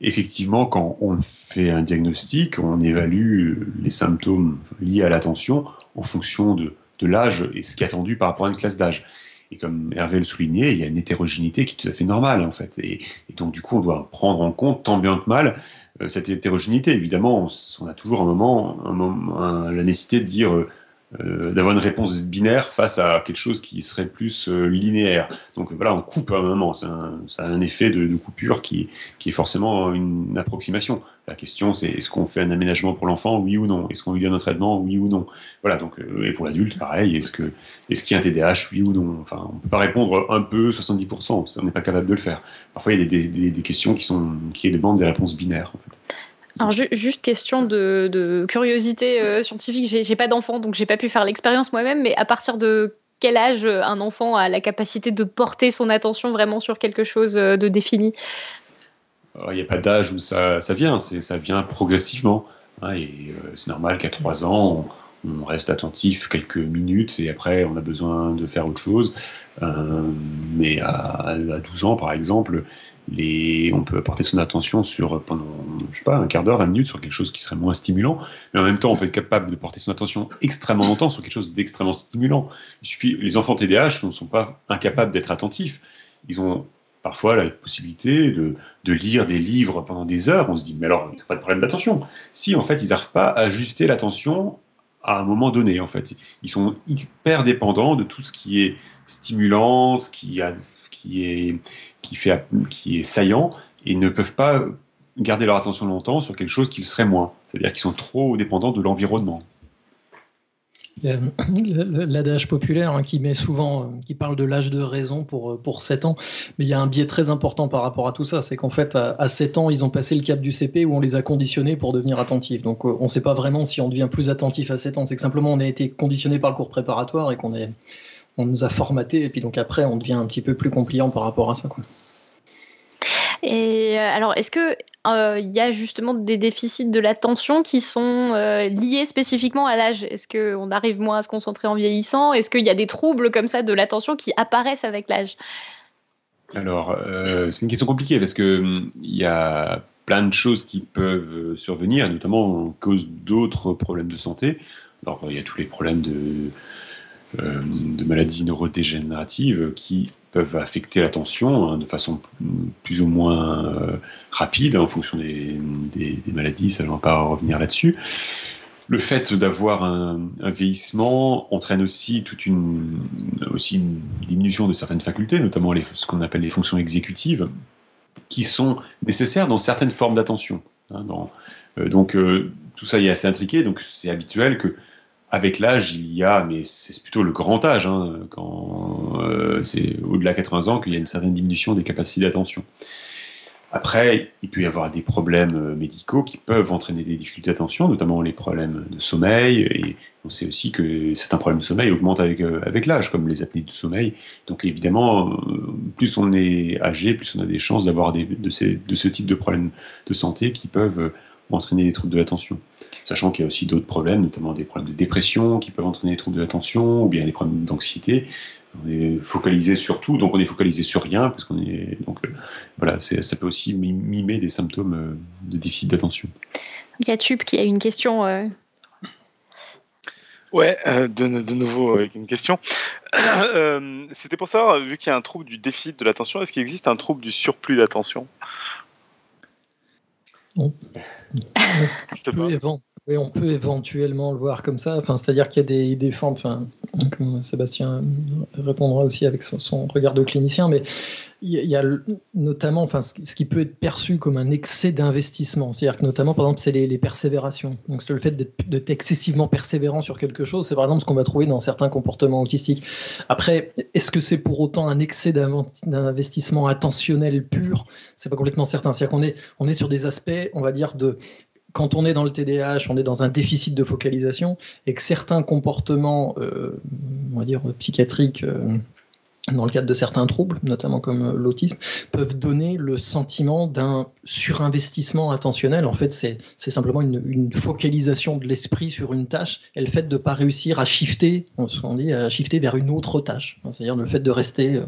effectivement, quand on fait un diagnostic, on évalue les symptômes liés à l'attention en fonction de, l'âge et ce qui est attendu par rapport à une classe d'âge. Et comme Hervé le soulignait, il y a une hétérogénéité qui est tout à fait normale, en fait. Et, donc, du coup, on doit prendre en compte, tant bien que mal, euh, cette hétérogénéité. Évidemment, on, a toujours un moment, un moment la nécessité de dire euh, euh, d'avoir une réponse binaire face à quelque chose qui serait plus euh, linéaire. Donc voilà, on coupe à un moment. Ça a un, effet de, coupure qui, qui, est forcément une approximation. La question, c'est est-ce qu'on fait un aménagement pour l'enfant, oui ou non? Est-ce qu'on lui donne un traitement, oui ou non? Voilà. Donc euh, et pour l'adulte, pareil. Est-ce que est-ce qu'il y a un TDAH, oui ou non? Enfin, on peut pas répondre un peu, 70%. On n'est pas capable de le faire. Parfois, il y a des, des, des questions qui sont qui demandent des réponses binaires. Alors juste question de, curiosité euh, scientifique, j'ai pas d'enfant donc j'ai pas pu faire l'expérience moi-même, mais à partir de quel âge un enfant a la capacité de porter son attention vraiment sur quelque chose euh, de défini? Il n'y a pas d'âge où ça, vient, ça vient progressivement. Hein, et euh, c'est normal qu'à 3 ans, on, reste attentif quelques minutes et après on a besoin de faire autre chose. mais à, à, 12 ans, par exemple, on peut porter son attention sur pendant, je sais pas, un quart d'heure, 20 minutes sur quelque chose qui serait moins stimulant, mais en même temps, on peut être capable de porter son attention extrêmement longtemps sur quelque chose d'extrêmement stimulant. Il suffit, les enfants TDAH ne sont pas incapables d'être attentifs. Ils ont parfois la possibilité de, lire des livres pendant des heures. On se dit, mais alors, il n'y a pas de problème d'attention. Si, en fait, ils n'arrivent pas à ajuster l'attention à un moment donné, en fait. Ils sont hyper dépendants de tout ce qui est stimulant, ce qui, a, qui est qui, est saillant et ne peuvent pas garder leur attention longtemps sur quelque chose qu'ils seraient moins. C'est-à-dire qu'ils sont trop dépendants de l'environnement. L'adage populaire hein, qui met souvent, euh, qui parle de l'âge de raison pour, euh, pour 7 ans, mais il y a un biais très important par rapport à tout ça, c'est qu'en fait, à, 7 ans, ils ont passé le cap du CP où on les a conditionnés pour devenir attentifs. Donc euh, on ne sait pas vraiment si on devient plus attentif à 7 ans, c'est que simplement on a été conditionné par le cours préparatoire et qu'on est, on nous a formaté et puis donc après on devient un petit peu plus compliant par rapport à ça. Quoi. Et alors, est-ce que il y a justement des déficits de l'attention qui sont liés spécifiquement à l'âge? Est-ce qu'on arrive moins à se concentrer en vieillissant? Est-ce qu'il y a des troubles comme ça de l'attention qui apparaissent avec l'âge? Alors, c'est une question compliquée parce que hum, il y a plein de choses qui peuvent euh, survenir, notamment en cause d'autres problèmes de santé. Alors, il y a tous les problèmes de, euh, de maladies neurodégénératives qui peuvent affecter l'attention hein, de façon plus ou moins euh, rapide en fonction des, maladies, ça ne va pas revenir là-dessus. Le fait d'avoir un, vieillissement entraîne aussi toute une, aussi une diminution de certaines facultés, notamment les, ce qu'on appelle les fonctions exécutives, qui sont nécessaires dans certaines formes d'attention. Hein, euh, donc euh, tout ça est assez intriqué, donc c'est habituel que avec l'âge, il y a, mais c'est plutôt le grand âge, hein, quand euh, c'est au-delà de 80 ans qu'il y a une certaine diminution des capacités d'attention. Après, il peut y avoir des problèmes euh, médicaux qui peuvent entraîner des difficultés d'attention, notamment les problèmes de sommeil. Et on sait aussi que certains problèmes de sommeil augmentent avec, euh, avec l'âge, comme les apnées du sommeil. Donc évidemment, plus on est âgé, plus on a des chances d'avoir de, de ce type de problèmes de santé qui peuvent entraîner des troubles de l'attention. Sachant qu'il y a aussi d'autres problèmes, notamment des problèmes de dépression qui peuvent entraîner des troubles de l'attention, ou bien des problèmes d'anxiété on est focalisé sur tout, donc on est focalisé sur rien, parce qu'on est donc euh, voilà, ça peut aussi mimer des symptômes euh, de déficit d'attention. Il y a Tube qui a une question. Euh. Ouais, de, nouveau une question. C'était pour savoir, vu qu'il y a un trouble du déficit de l'attention, est-ce qu'il existe un trouble du surplus d'attention? Non. Oui, on peut éventuellement le voir comme ça. Enfin, c'est-à-dire qu'il y a des, des formes. Enfin, comme Sébastien répondra aussi avec son, regard de clinicien, mais il y a, notamment, enfin, ce qui peut être perçu comme un excès d'investissement. C'est-à-dire que notamment, par exemple, c'est les, persévérations. Donc, le fait d'être excessivement persévérant sur quelque chose. C'est par exemple ce qu'on va trouver dans certains comportements autistiques. Après, est-ce que c'est pour autant un excès d'investissement attentionnel pur? C'est pas complètement certain. C'est-à-dire qu'on est, on est sur des aspects, on va dire, de quand on est dans le TDAH, on est dans un déficit de focalisation et que certains comportements, euh, on va dire psychiatriques, euh, dans le cadre de certains troubles, notamment comme euh, l'autisme, peuvent donner le sentiment d'un surinvestissement attentionnel. En fait, c'est simplement une, focalisation de l'esprit sur une tâche et le fait de ne pas réussir à shifter, on dit, à shifter vers une autre tâche. C'est-à-dire le fait de rester. Euh,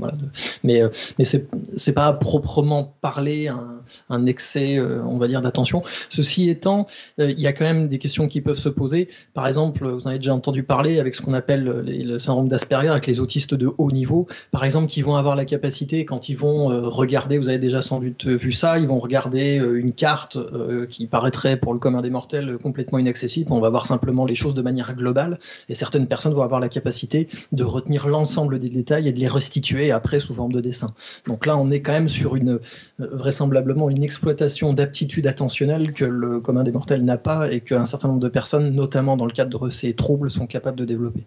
mais euh, mais c'est n'est pas proprement parler un, un excès, on va dire, d'attention. Ceci étant, il y a quand même des questions qui peuvent se poser. Par exemple, vous en avez déjà entendu parler avec ce qu'on appelle le syndrome d'Asperger, avec les autistes de haut niveau par exemple, qui vont avoir la capacité, quand ils vont euh, regarder, vous avez déjà sans doute vu ça, ils vont regarder euh, une carte euh, qui paraîtrait pour le commun des mortels complètement inaccessible. On va voir simplement les choses de manière globale, et certaines personnes vont avoir la capacité de retenir l'ensemble des détails et de les restituer après sous forme de dessin. Donc là, on est quand même sur une vraisemblablement une exploitation d'aptitudes attentionnelles que le commun des mortels n'a pas et qu'un certain nombre de personnes, notamment dans le cadre de ces troubles, sont capables de développer.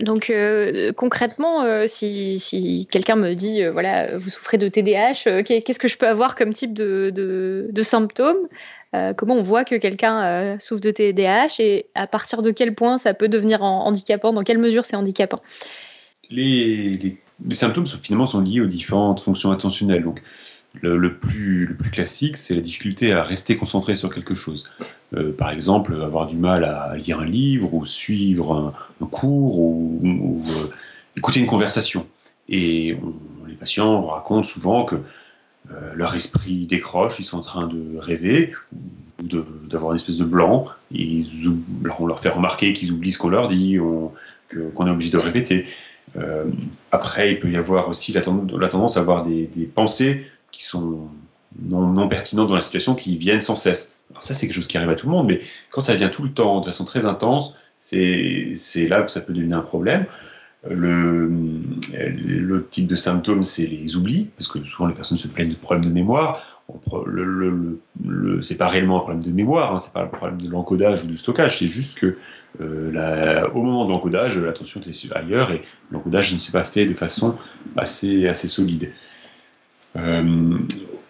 Donc euh, concrètement, euh, si, quelqu'un me dit, euh, voilà, vous souffrez de TDAH, qu'est-ce que je peux avoir comme type de, symptômes Comment on voit que quelqu'un souffre de TDAH et à partir de quel point ça peut devenir handicapant Dans quelle mesure c'est handicapant? Les, symptômes sont, finalement sont liés aux différentes fonctions attentionnelles. Le, plus, classique, c'est la difficulté à rester concentré sur quelque chose. Euh, par exemple, avoir du mal à lire un livre ou suivre un, cours ou, euh, écouter une conversation. Et les patients racontent souvent que euh, leur esprit décroche, ils sont en train de rêver ou d'avoir une espèce de blanc. Et on leur fait remarquer qu'ils oublient ce qu'on leur dit, qu'on est obligé de répéter. après, il peut y avoir aussi la, tendance à avoir des pensées qui sont non, pertinentes dans la situation, qui viennent sans cesse. Alors ça, c'est quelque chose qui arrive à tout le monde, mais quand ça vient tout le temps, de façon très intense, c'est là que ça peut devenir un problème. Le, le type de symptômes, c'est les oublis, parce que souvent les personnes se plaignent de problèmes de mémoire. Le, le, c'est pas réellement un problème de mémoire, hein, c'est pas un problème de l'encodage ou du stockage, c'est juste que euh, au moment de l'encodage, l'attention est ailleurs et l'encodage ne s'est pas fait de façon assez solide. Euh,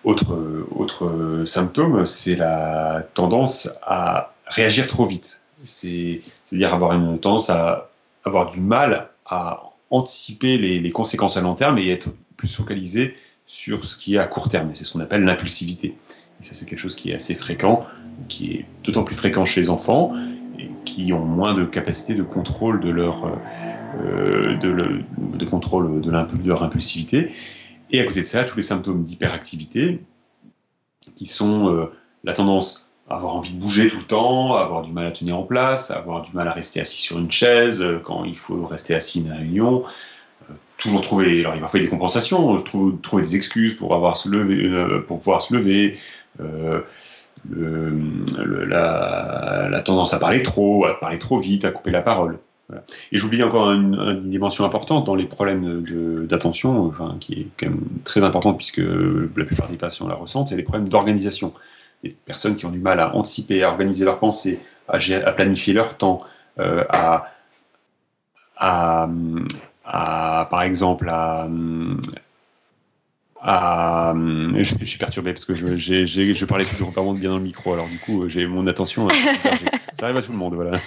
autre, autre symptôme, c'est la tendance à réagir trop vite. C'est-à-dire avoir une tendance à avoir du mal à anticiper les, conséquences à long terme et être plus focalisé sur ce qui est à court terme. C'est ce qu'on appelle l'impulsivité. Et ça, c'est quelque chose qui est assez fréquent, qui est d'autant plus fréquent chez les enfants, et qui ont moins de capacité de contrôle de leur, euh, de, de, contrôle de, leur impulsivité. Et à côté de ça, tous les symptômes d'hyperactivité, qui sont euh, la tendance à avoir envie de bouger tout le temps, à avoir du mal à tenir en place, à avoir du mal à rester assis sur une chaise euh, quand il faut rester assis à une réunion, toujours trouver, alors il va falloir des compensations, trouver, des excuses pour avoir pour pouvoir se lever, le, la, tendance à parler trop, à parler trop vite, à couper la parole. Et j'oublie encore une, dimension importante dans les problèmes d'attention, qui est quand même très importante puisque la plupart des patients la ressentent, c'est les problèmes d'organisation. Des personnes qui ont du mal à anticiper, à organiser leurs pensées, à, planifier leur temps, euh, à, à, par exemple, à, ah, je, suis perturbé parce que je, j'ai, je parlais toujours pas bien dans le micro, alors du coup j'ai mon attention. Euh, ça arrive à tout le monde, voilà.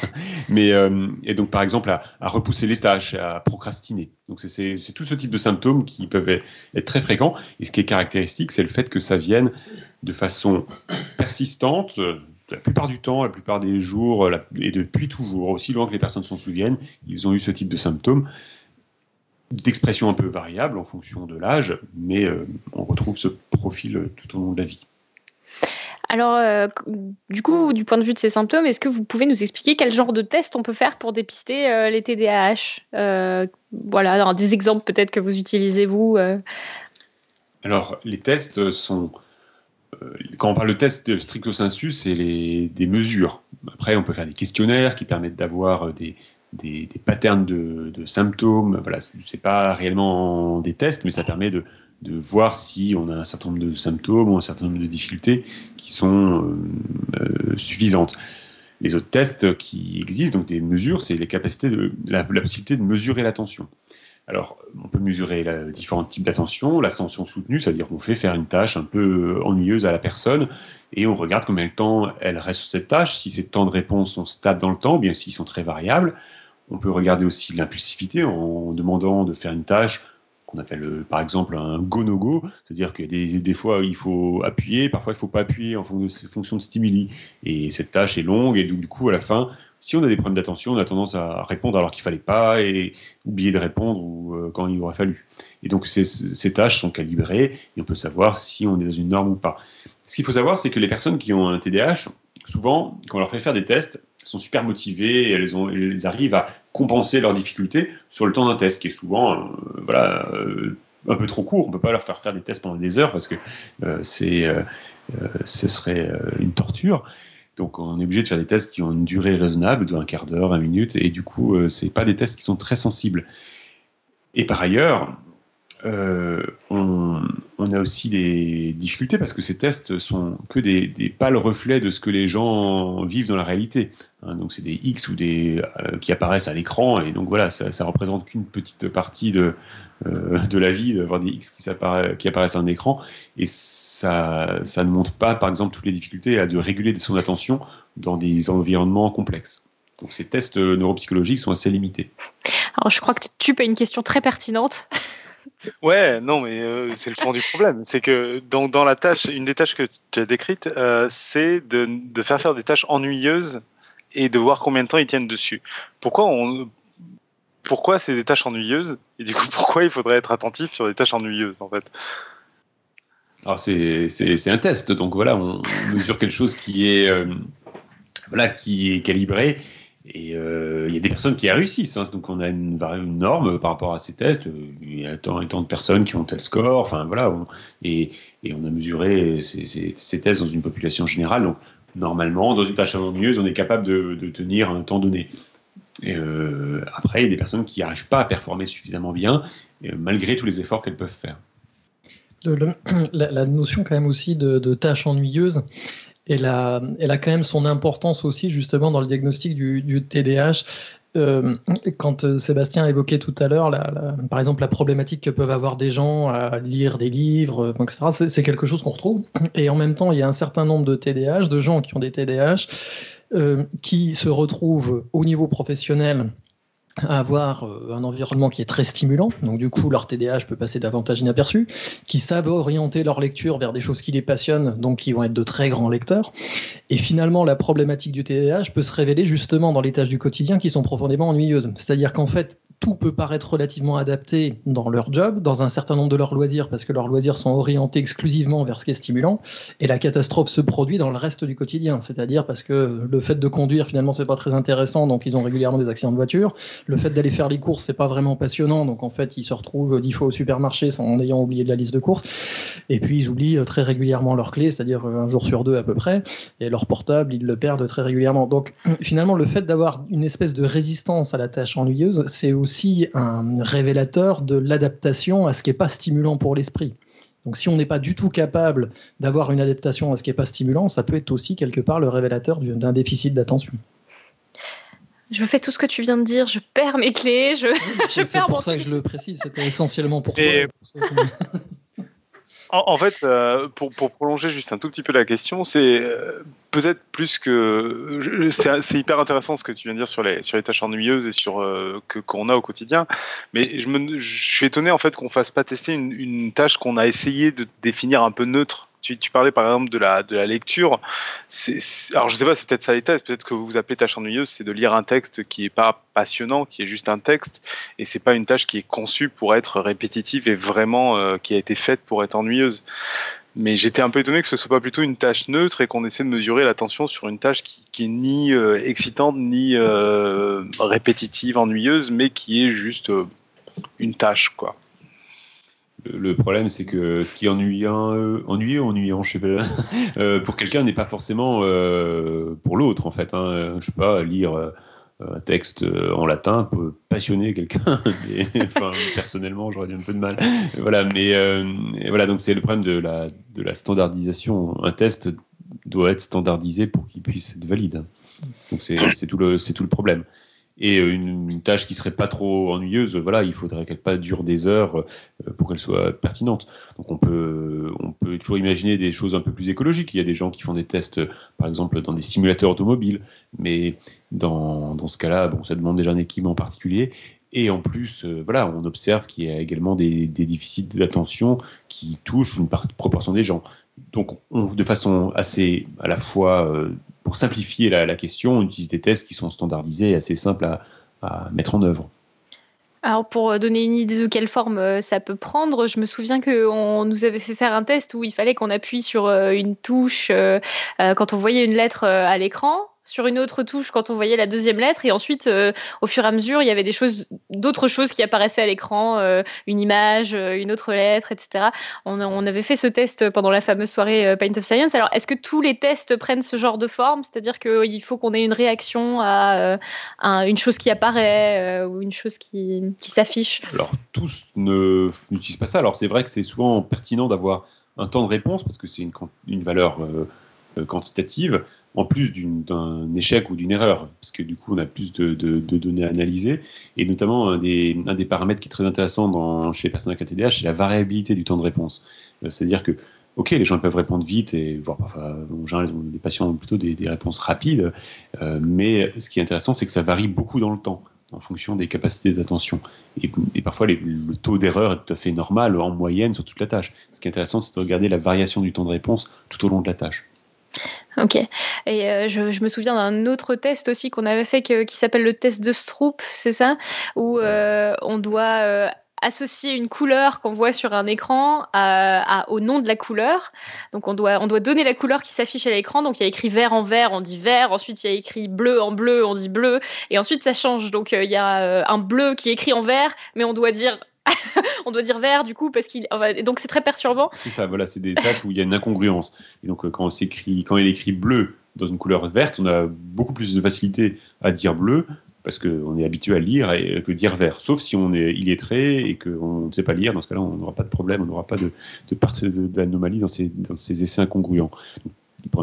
Mais euh, et donc par exemple à, repousser les tâches, à procrastiner. Donc c'est, c'est, tout ce type de symptômes qui peuvent être, très fréquents. Et ce qui est caractéristique, c'est le fait que ça vienne de façon persistante. La plupart du temps, la plupart des jours, et depuis toujours, aussi loin que les personnes s'en souviennent, ils ont eu ce type de symptômes d'expression un peu variable en fonction de l'âge, mais euh, on retrouve ce profil tout au long de la vie. Alors, euh, du coup, du point de vue de ces symptômes, est-ce que vous pouvez nous expliquer quel genre de test on peut faire pour dépister euh, les TDAH Voilà, des exemples peut-être que vous utilisez vous. Alors, les tests sont quand on parle de test stricto sensu, c'est des mesures. Après, on peut faire des questionnaires qui permettent d'avoir des, des, patterns de, symptômes. Voilà, c'est pas réellement des tests, mais ça permet de, voir si on a un certain nombre de symptômes ou un certain nombre de difficultés qui sont euh, euh, suffisantes. Les autres tests qui existent, donc des mesures, c'est de, la, possibilité de mesurer l'attention. Alors, on peut mesurer la, différents types d'attention. L'attention soutenue, c'est-à-dire qu'on fait faire une tâche un peu ennuyeuse à la personne et on regarde combien de temps elle reste sur cette tâche. Si ces temps de réponse sont stables dans le temps, bien s'ils sont très variables, on peut regarder aussi l'impulsivité en demandant de faire une tâche qu'on appelle euh, par exemple un go-no-go, c'est-à-dire y a des, fois il faut appuyer, parfois il ne faut pas appuyer en fonction de, stimuli. Et cette tâche est longue et du coup à la fin, si on a des problèmes d'attention, on a tendance à répondre alors qu'il ne fallait pas et oublier de répondre euh, quand il aurait fallu. Et donc ces, tâches sont calibrées et on peut savoir si on est dans une norme ou pas. Ce qu'il faut savoir, c'est que les personnes qui ont un TDAH, souvent, quand on leur fait faire des tests, sont super motivées elles, arrivent à compenser leurs difficultés sur le temps d'un test, qui est souvent euh, voilà, euh, un peu trop court. On ne peut pas leur faire faire des tests pendant des heures parce que euh, c'est, ce serait une torture. Donc on est obligé de faire des tests qui ont une durée raisonnable, d'un quart d'heure, un minute, et du coup, ce pas des tests qui sont très sensibles. Et par ailleurs, euh, on, a aussi des difficultés parce que ces tests sont que des, pâles reflets de ce que les gens vivent dans la réalité. Hein. donc c'est des X ou des euh, qui apparaissent à l'écran et donc voilà, ça, ça représente qu'une petite partie de euh, de la vie d'avoir des X qui, qui apparaissent à un écran et ça ça ne montre pas par exemple toutes les difficultés à de réguler son attention dans des environnements complexes. Donc ces tests neuropsychologiques sont assez limités. Alors je crois que tu as une question très pertinente. Ouais, non, mais euh, c'est le fond du problème. C'est que dans, dans, la tâche, une des tâches que tu as décrites, euh, c'est de, faire faire des tâches ennuyeuses et de voir combien de temps ils tiennent dessus. Pourquoi pourquoi c'est des tâches ennuyeuses et du coup pourquoi il faudrait être attentif sur des tâches ennuyeuses en fait? C'est, c'est, un test, donc voilà, on mesure quelque chose qui est euh, voilà qui est calibré et euh, il y a des personnes qui réussissent. Hein. Donc on a une, norme par rapport à ces tests. Il y a tant et tant de personnes qui ont tel score. Enfin voilà. et, on a mesuré ces, tests dans une population générale. Donc normalement, dans une tâche ennuyeuse, on est capable de, tenir un temps donné. Euh, après, il y a des personnes qui n'arrivent pas à performer suffisamment bien, malgré tous les efforts qu'elles peuvent faire. la, notion quand même aussi de tâche ennuyeuse, elle a, elle a quand même son importance aussi justement dans le diagnostic du, TDAH. Euh, quand euh, Sébastien évoquait tout à l'heure, par exemple, la problématique que peuvent avoir des gens à lire des livres, euh, etc., c'est quelque chose qu'on retrouve. Et en même temps, il y a un certain nombre de TDAH, de gens qui ont des TDAH, qui se retrouvent au niveau professionnel à avoir euh, un environnement qui est très stimulant, donc du coup leur TDAH peut passer davantage inaperçu, qui savent orienter leur lecture vers des choses qui les passionnent, donc qui vont être de très grands lecteurs. Et finalement, la problématique du TDAH peut se révéler justement dans les tâches du quotidien qui sont profondément ennuyeuses. C'est-à-dire qu'en fait, tout peut paraître relativement adapté dans leur job, dans un certain nombre de leurs loisirs, parce que leurs loisirs sont orientés exclusivement vers ce qui est stimulant, et la catastrophe se produit dans le reste du quotidien, c'est-à-dire parce que le fait de conduire, finalement, c'est pas très intéressant, donc ils ont régulièrement des accidents de voiture. Le fait d'aller faire les courses, c'est pas vraiment passionnant, donc en fait, ils se retrouvent dix fois au supermarché en ayant oublié de la liste de courses. Et puis, ils oublient euh, très régulièrement leurs clés, c'est-à-dire euh, un jour sur deux à peu près, et leur portable, ils le perdent très régulièrement. Donc, finalement, le fait d'avoir une espèce de résistance à la tâche ennuyeuse, c'est aussi aussi un révélateur de l'adaptation à ce qui n'est pas stimulant pour l'esprit. Donc si on n'est pas du tout capable d'avoir une adaptation à ce qui n'est pas stimulant, ça peut être aussi quelque part le révélateur d'un déficit d'attention. Je fais tout ce que tu viens de dire, je perds mes clés, je, je C'est pour ça que je le précise, c'était essentiellement pour toi. En, fait, euh, pour, prolonger juste un tout petit peu la question, c'est euh, peut-être plus que c'est hyper intéressant ce que tu viens de dire sur les sur les tâches ennuyeuses et sur euh, que qu'on a au quotidien. Mais je me suis étonné en fait qu'on fasse pas tester une tâche qu'on a essayé de définir un peu neutre tu, parlais par exemple de la, de la lecture. alors je sais pas, c'est peut-être ça tests, peut-être que vous vous appelez tâche ennuyeuse, c'est de lire un texte qui est pas passionnant, qui est juste un texte, et c'est pas une tâche qui est conçue pour être répétitive et vraiment euh, qui a été faite pour être ennuyeuse. Mais j'étais un peu étonné que ce soit pas plutôt une tâche neutre et qu'on essaie de mesurer l'attention sur une tâche qui, qui est ni euh, excitante ni euh, répétitive, ennuyeuse, mais qui est juste une tâche, quoi. Le problème, c'est que ce qui est ennuyant, euh, ennuyant, je sais pas, euh, pour quelqu'un n'est pas forcément euh, pour l'autre, en fait. Hein. Je sais pas, lire un texte en latin peut passionner quelqu'un. personnellement, j'aurais eu un peu de mal. Voilà, mais voilà, donc c'est le problème de la, standardisation. Un test doit être standardisé pour qu'il puisse être valide. Donc c'est tout le problème et euh, une, tâche qui serait pas trop ennuyeuse, voilà, il faudrait qu'elle pas dure des heures euh, pour qu'elle soit pertinente. Donc on peut, on peut toujours imaginer des choses un peu plus écologiques. Il y a des gens qui font des tests, par exemple, dans des simulateurs automobiles, mais dans, dans ce cas-là, bon, ça demande déjà un équipement particulier. Et en plus, euh, voilà, on observe qu'il y a également des, des déficits d'attention qui touchent une proportion des gens. Donc, on, de façon assez à la fois pour simplifier la, question, on utilise des tests qui sont standardisés et assez simples à, mettre en œuvre. Alors pour donner une idée de quelle forme euh, ça peut prendre, je me souviens qu'on nous avait fait faire un test où il fallait qu'on appuie sur euh, une touche euh, quand on voyait une lettre à l'écran sur une autre touche quand on voyait la deuxième lettre. Et ensuite euh, au fur et à mesure il y avait des choses d'autres choses qui apparaissaient à l'écran euh, une image euh, une autre lettre etc on, avait fait ce test pendant la fameuse soirée Paint of Science. Alors est-ce que tous les tests prennent ce genre de forme? C'est-à-dire qu'il faut qu'on ait une réaction à, une chose qui apparaît ou une chose qui, s'affiche? Alors tous n'utilisent pas ça. Alors c'est vrai que c'est souvent pertinent d'avoir un temps de réponse parce que c'est une, une valeur quantitative en plus d'un échec ou d'une erreur, parce que du coup, on a plus de, données à analyser. Et notamment, un des, un paramètres qui est très intéressant dans, chez les personnes avec TDAH, c'est la variabilité du temps de réponse. Euh, c'est-à-dire que, OK, les gens peuvent répondre vite, et voire parfois, en général, les patients ont plutôt des, réponses rapides, euh, mais ce qui est intéressant, c'est que ça varie beaucoup dans le temps en fonction des capacités d'attention. Et, parfois, le taux d'erreur est tout à fait normal en moyenne sur toute la tâche. Ce qui est intéressant, c'est de regarder la variation du temps de réponse tout au long de la tâche. Ok. Et euh, je, me souviens d'un autre test aussi qu'on avait fait qui s'appelle le test de Stroop, c'est ça? Où euh, on doit euh, associer une couleur qu'on voit sur un écran au nom de la couleur. Donc on doit, on doit donner la couleur qui s'affiche à l'écran. Donc il y a écrit vert en vert, on dit vert. Ensuite il y a écrit bleu en bleu, on dit bleu. Et ensuite ça change. Donc il y a un bleu qui est écrit en vert, mais on doit dire on doit dire vert du coup parce qu'il donc c'est très perturbant. C'est ça, voilà, c'est des tâches où il y a une incongruence. Et donc euh, quand on s'écrit, quand il écrit bleu dans une couleur verte, on a beaucoup plus de facilité à dire bleu parce qu'on est habitué à lire et que dire vert. Sauf si on est illettré et qu'on ne sait pas lire, dans ce cas-là, on n'aura pas de problème, on n'aura pas de, d'anomalie dans ces, dans ces essais incongruents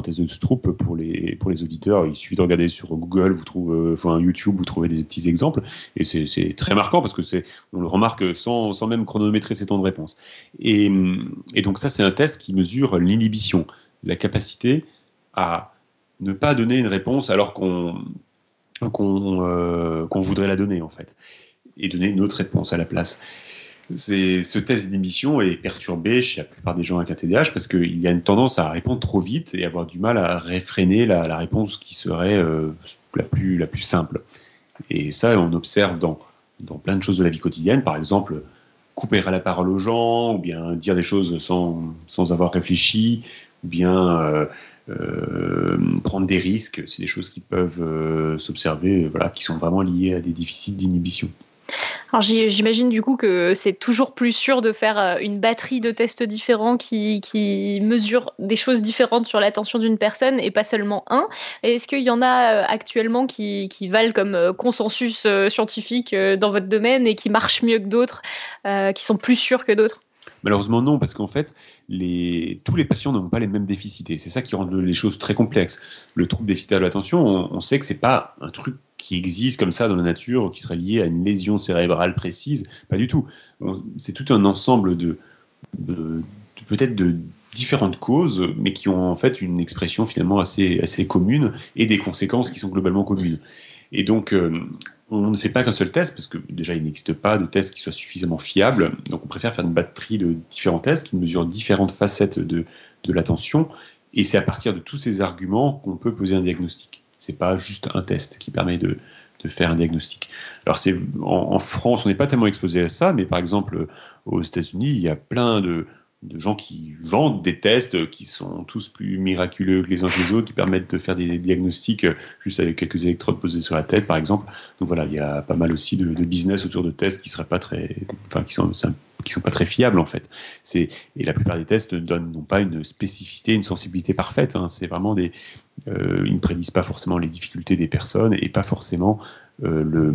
test de Stroop pour les, pour les auditeurs, il suffit de regarder sur Google, vous trouvez, euh, enfin YouTube, vous trouvez des petits exemples, et c'est très marquant parce que c'est, on le remarque sans, sans, même chronométrer ses temps de réponse. Et, et donc ça, c'est un test qui mesure l'inhibition, la capacité à ne pas donner une réponse alors qu'on qu'on voudrait la donner en fait, et donner une autre réponse à la place ce test d'émission est perturbé chez la plupart des gens avec un TDAH parce qu'il y a une tendance à répondre trop vite et avoir du mal à réfréner la, réponse qui serait euh, la, plus, la plus simple. Et ça, on observe dans, dans plein de choses de la vie quotidienne, par exemple, couper la parole aux gens, ou bien dire des choses sans, sans avoir réfléchi, ou bien euh, euh, prendre des risques. C'est des choses qui peuvent s'observer, voilà, qui sont vraiment liées à des déficits d'inhibition. Alors j'imagine du coup que c'est toujours plus sûr de faire euh, une batterie de tests différents qui, qui mesurent des choses différentes sur l'attention d'une personne et pas seulement un. Est-ce qu'il y en a euh, actuellement qui, qui valent comme euh, consensus scientifique dans votre domaine et qui marchent mieux que d'autres, qui sont plus sûrs que d'autres? Malheureusement non, parce qu'en fait, tous les patients n'ont pas les mêmes déficités. C'est ça qui rend les choses très complexes. Le trouble déficitaire de l'attention, on, sait que c'est pas un truc qui existe comme ça dans la nature, qui serait lié à une lésion cérébrale précise. Pas du tout. C'est tout un ensemble de, peut-être de différentes causes, mais qui ont en fait une expression finalement assez, assez commune et des conséquences qui sont globalement communes. Et donc, euh, on ne fait pas qu'un seul test, parce que déjà, il n'existe pas de test qui soit suffisamment fiable. Donc, on préfère faire une batterie de différents tests qui mesurent différentes facettes de, de l'attention. Et c'est à partir de tous ces arguments qu'on peut poser un diagnostic. C'est pas juste un test qui permet de, de faire un diagnostic. Alors, c'est, en, France, on n'est pas tellement exposé à ça, mais par exemple, aux États-Unis, il y a plein de, de gens qui vendent des tests qui sont tous plus miraculeux que les uns que les autres, qui permettent de faire des diagnostics juste avec quelques électrodes posées sur la tête, par exemple. Donc voilà, il y a pas mal aussi de, business autour de tests qui seraient pas très, enfin, qui sont, qui sont pas très fiables en fait. Et la plupart des tests ne donnent non pas une spécificité, une sensibilité parfaite. Hein. C'est vraiment des, euh, ils ne prédisent pas forcément les difficultés des personnes et pas forcément euh, le,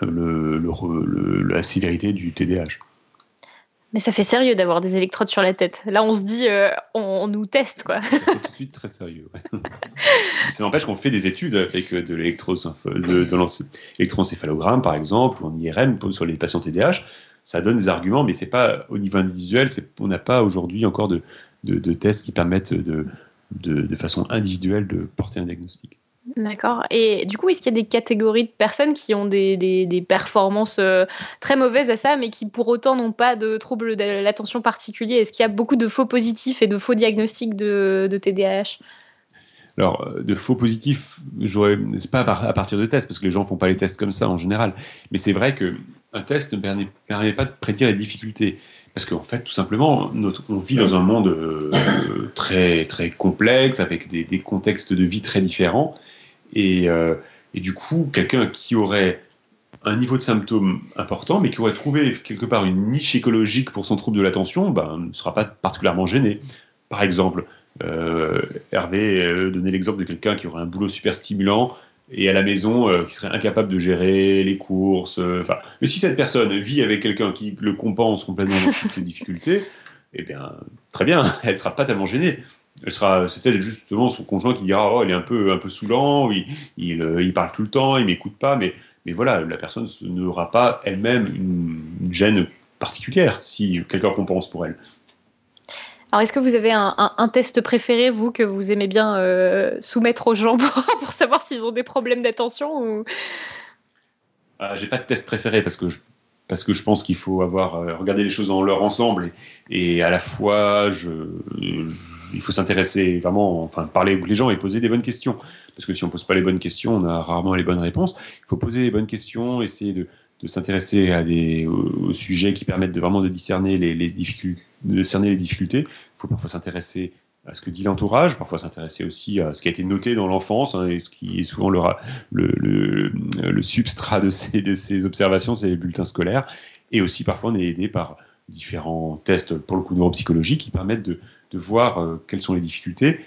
le, le, la sévérité du TDAH. Mais ça fait sérieux d'avoir des électrodes sur la tête. Là, on se dit, euh, on, nous teste, quoi. Ça fait tout de suite très sérieux. Ouais. ça n'empêche qu'on fait des études avec euh, de l'électroencéphalogramme, par exemple, ou en IRM sur les patients TDAH. Ça donne des arguments, mais c'est pas au niveau individuel. On n'a pas aujourd'hui encore de, de, tests qui permettent de, de façon individuelle de porter un diagnostic. D'accord. Et du coup, est-ce qu'il y a des catégories de personnes qui ont des, des, performances euh, très mauvaises à ça, mais qui pour autant n'ont pas de troubles de l'attention particulier? Est-ce qu'il y a beaucoup de faux positifs et de faux diagnostics de, de TDAH alors, de faux positifs, c'est pas à partir de tests, parce que les gens font pas les tests comme ça en général. Mais c'est vrai qu'un test ne permet, permet, pas de prédire les difficultés. Parce qu'en fait, tout simplement, on vit dans un monde euh, très, très complexe, avec des, des, contextes de vie très différents. Euh, et, du coup, quelqu'un qui aurait un niveau de symptômes important, mais qui aurait trouvé quelque part une niche écologique pour son trouble de l'attention, ben, ne sera pas particulièrement gêné. Par exemple, euh, Hervé euh, donnait l'exemple de quelqu'un qui aurait un boulot super stimulant et à la maison euh, qui serait incapable de gérer les courses. mais si cette personne vit avec quelqu'un qui le compense complètement dans toutes ses difficultés, eh bien, très bien, elle ne sera pas tellement gênée elle sera, c'est peut-être justement son conjoint qui dira, oh, il est un peu, un peu saoulant, il, il, euh, parle tout le temps, il m'écoute pas, mais, mais voilà, la personne n'aura pas elle-même une, gêne particulière si quelqu'un compense pour elle. Alors, est-ce que vous avez un, test préféré, vous, que vous aimez bien euh, soumettre aux gens pour, savoir s'ils ont des problèmes d'attention ou... Ah, j'ai pas de test préféré parce que je parce que je pense qu'il faut avoir euh, regardé les choses en leur ensemble et, à la fois il faut s'intéresser vraiment, enfin parler avec les gens et poser des bonnes questions parce que si on pose pas les bonnes questions, on a rarement les bonnes réponses. Il faut poser les bonnes questions, essayer de, de s'intéresser à des aux, sujets qui permettent de vraiment de discerner les, les difficultés, de discerner les difficultés. Il faut parfois s'intéresser à ce que dit l'entourage, parfois s'intéresser aussi à ce qui a été noté dans l'enfance, hein, et ce qui est souvent le, substrat de ces, de ces observations, c'est les bulletins scolaires, et aussi parfois on est aidé par différents tests, pour le coup neuropsychologiques, qui permettent de, voir euh, quelles sont les difficultés.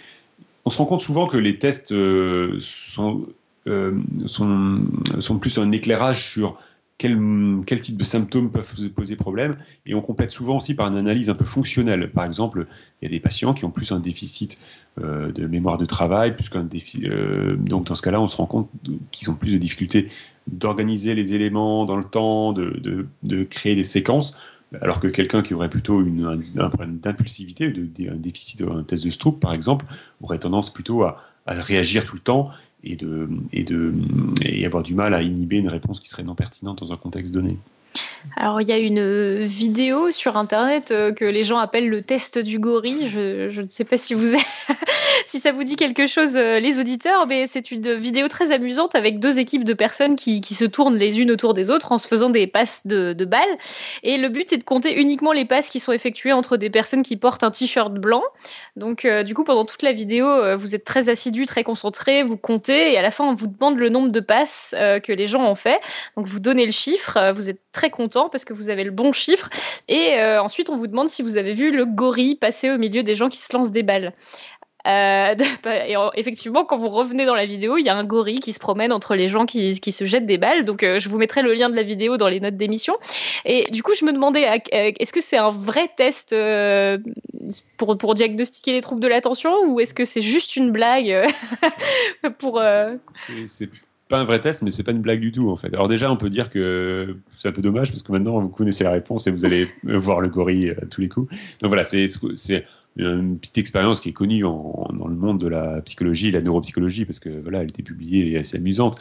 On se rend compte souvent que les tests euh, euh, sont plus un éclairage sur quel, quel, type de symptômes peuvent poser problème. Et on complète souvent aussi par une analyse un peu fonctionnelle. Par exemple, il y a des patients qui ont plus un déficit euh, de mémoire de travail, plus qu'un. Euh, donc dans ce cas-là, on se rend compte qu'ils ont plus de difficultés d'organiser les éléments dans le temps, de, créer des séquences. Alors que quelqu'un qui aurait plutôt une, un, problème d'impulsivité, un déficit, un test de Stroop par exemple, aurait tendance plutôt à réagir tout le temps et, de, et, de, et avoir du mal à inhiber une réponse qui serait non pertinente dans un contexte donné. Alors, il y a une vidéo sur Internet euh, que les gens appellent le test du gorille. Je, ne sais pas si, vous si ça vous dit quelque chose, euh, les auditeurs, mais c'est une vidéo très amusante avec deux équipes de personnes qui, se tournent les unes autour des autres en se faisant des passes de, de balles. Et le but est de compter uniquement les passes qui sont effectuées entre des personnes qui portent un t-shirt blanc. Donc, euh, du coup, pendant toute la vidéo, vous êtes très assidus, très concentrés, vous comptez, et à la fin, on vous demande le nombre de passes que les gens ont fait. Donc, vous donnez le chiffre, vous êtes très content parce que vous avez le bon chiffre. Et euh, ensuite, on vous demande si vous avez vu le gorille passer au milieu des gens qui se lancent des balles. Euh, et effectivement, quand vous revenez dans la vidéo, il y a un gorille qui se promène entre les gens qui, qui se jettent des balles. Donc, euh, je vous mettrai le lien de la vidéo dans les notes d'émission. Et du coup, je me demandais, est-ce que c'est un vrai test pour, pour diagnostiquer les troubles de l'attention ou est-ce que c'est juste une blague pour pas un vrai test, mais c'est pas une blague du tout en fait. Alors déjà, on peut dire que c'est un peu dommage parce que maintenant vous connaissez la réponse et vous allez voir le gorille à tous les coups. Donc voilà, c'est une petite expérience qui est connue dans le monde de la psychologie, la neuropsychologie, parce que voilà, elle était publiée et assez amusante.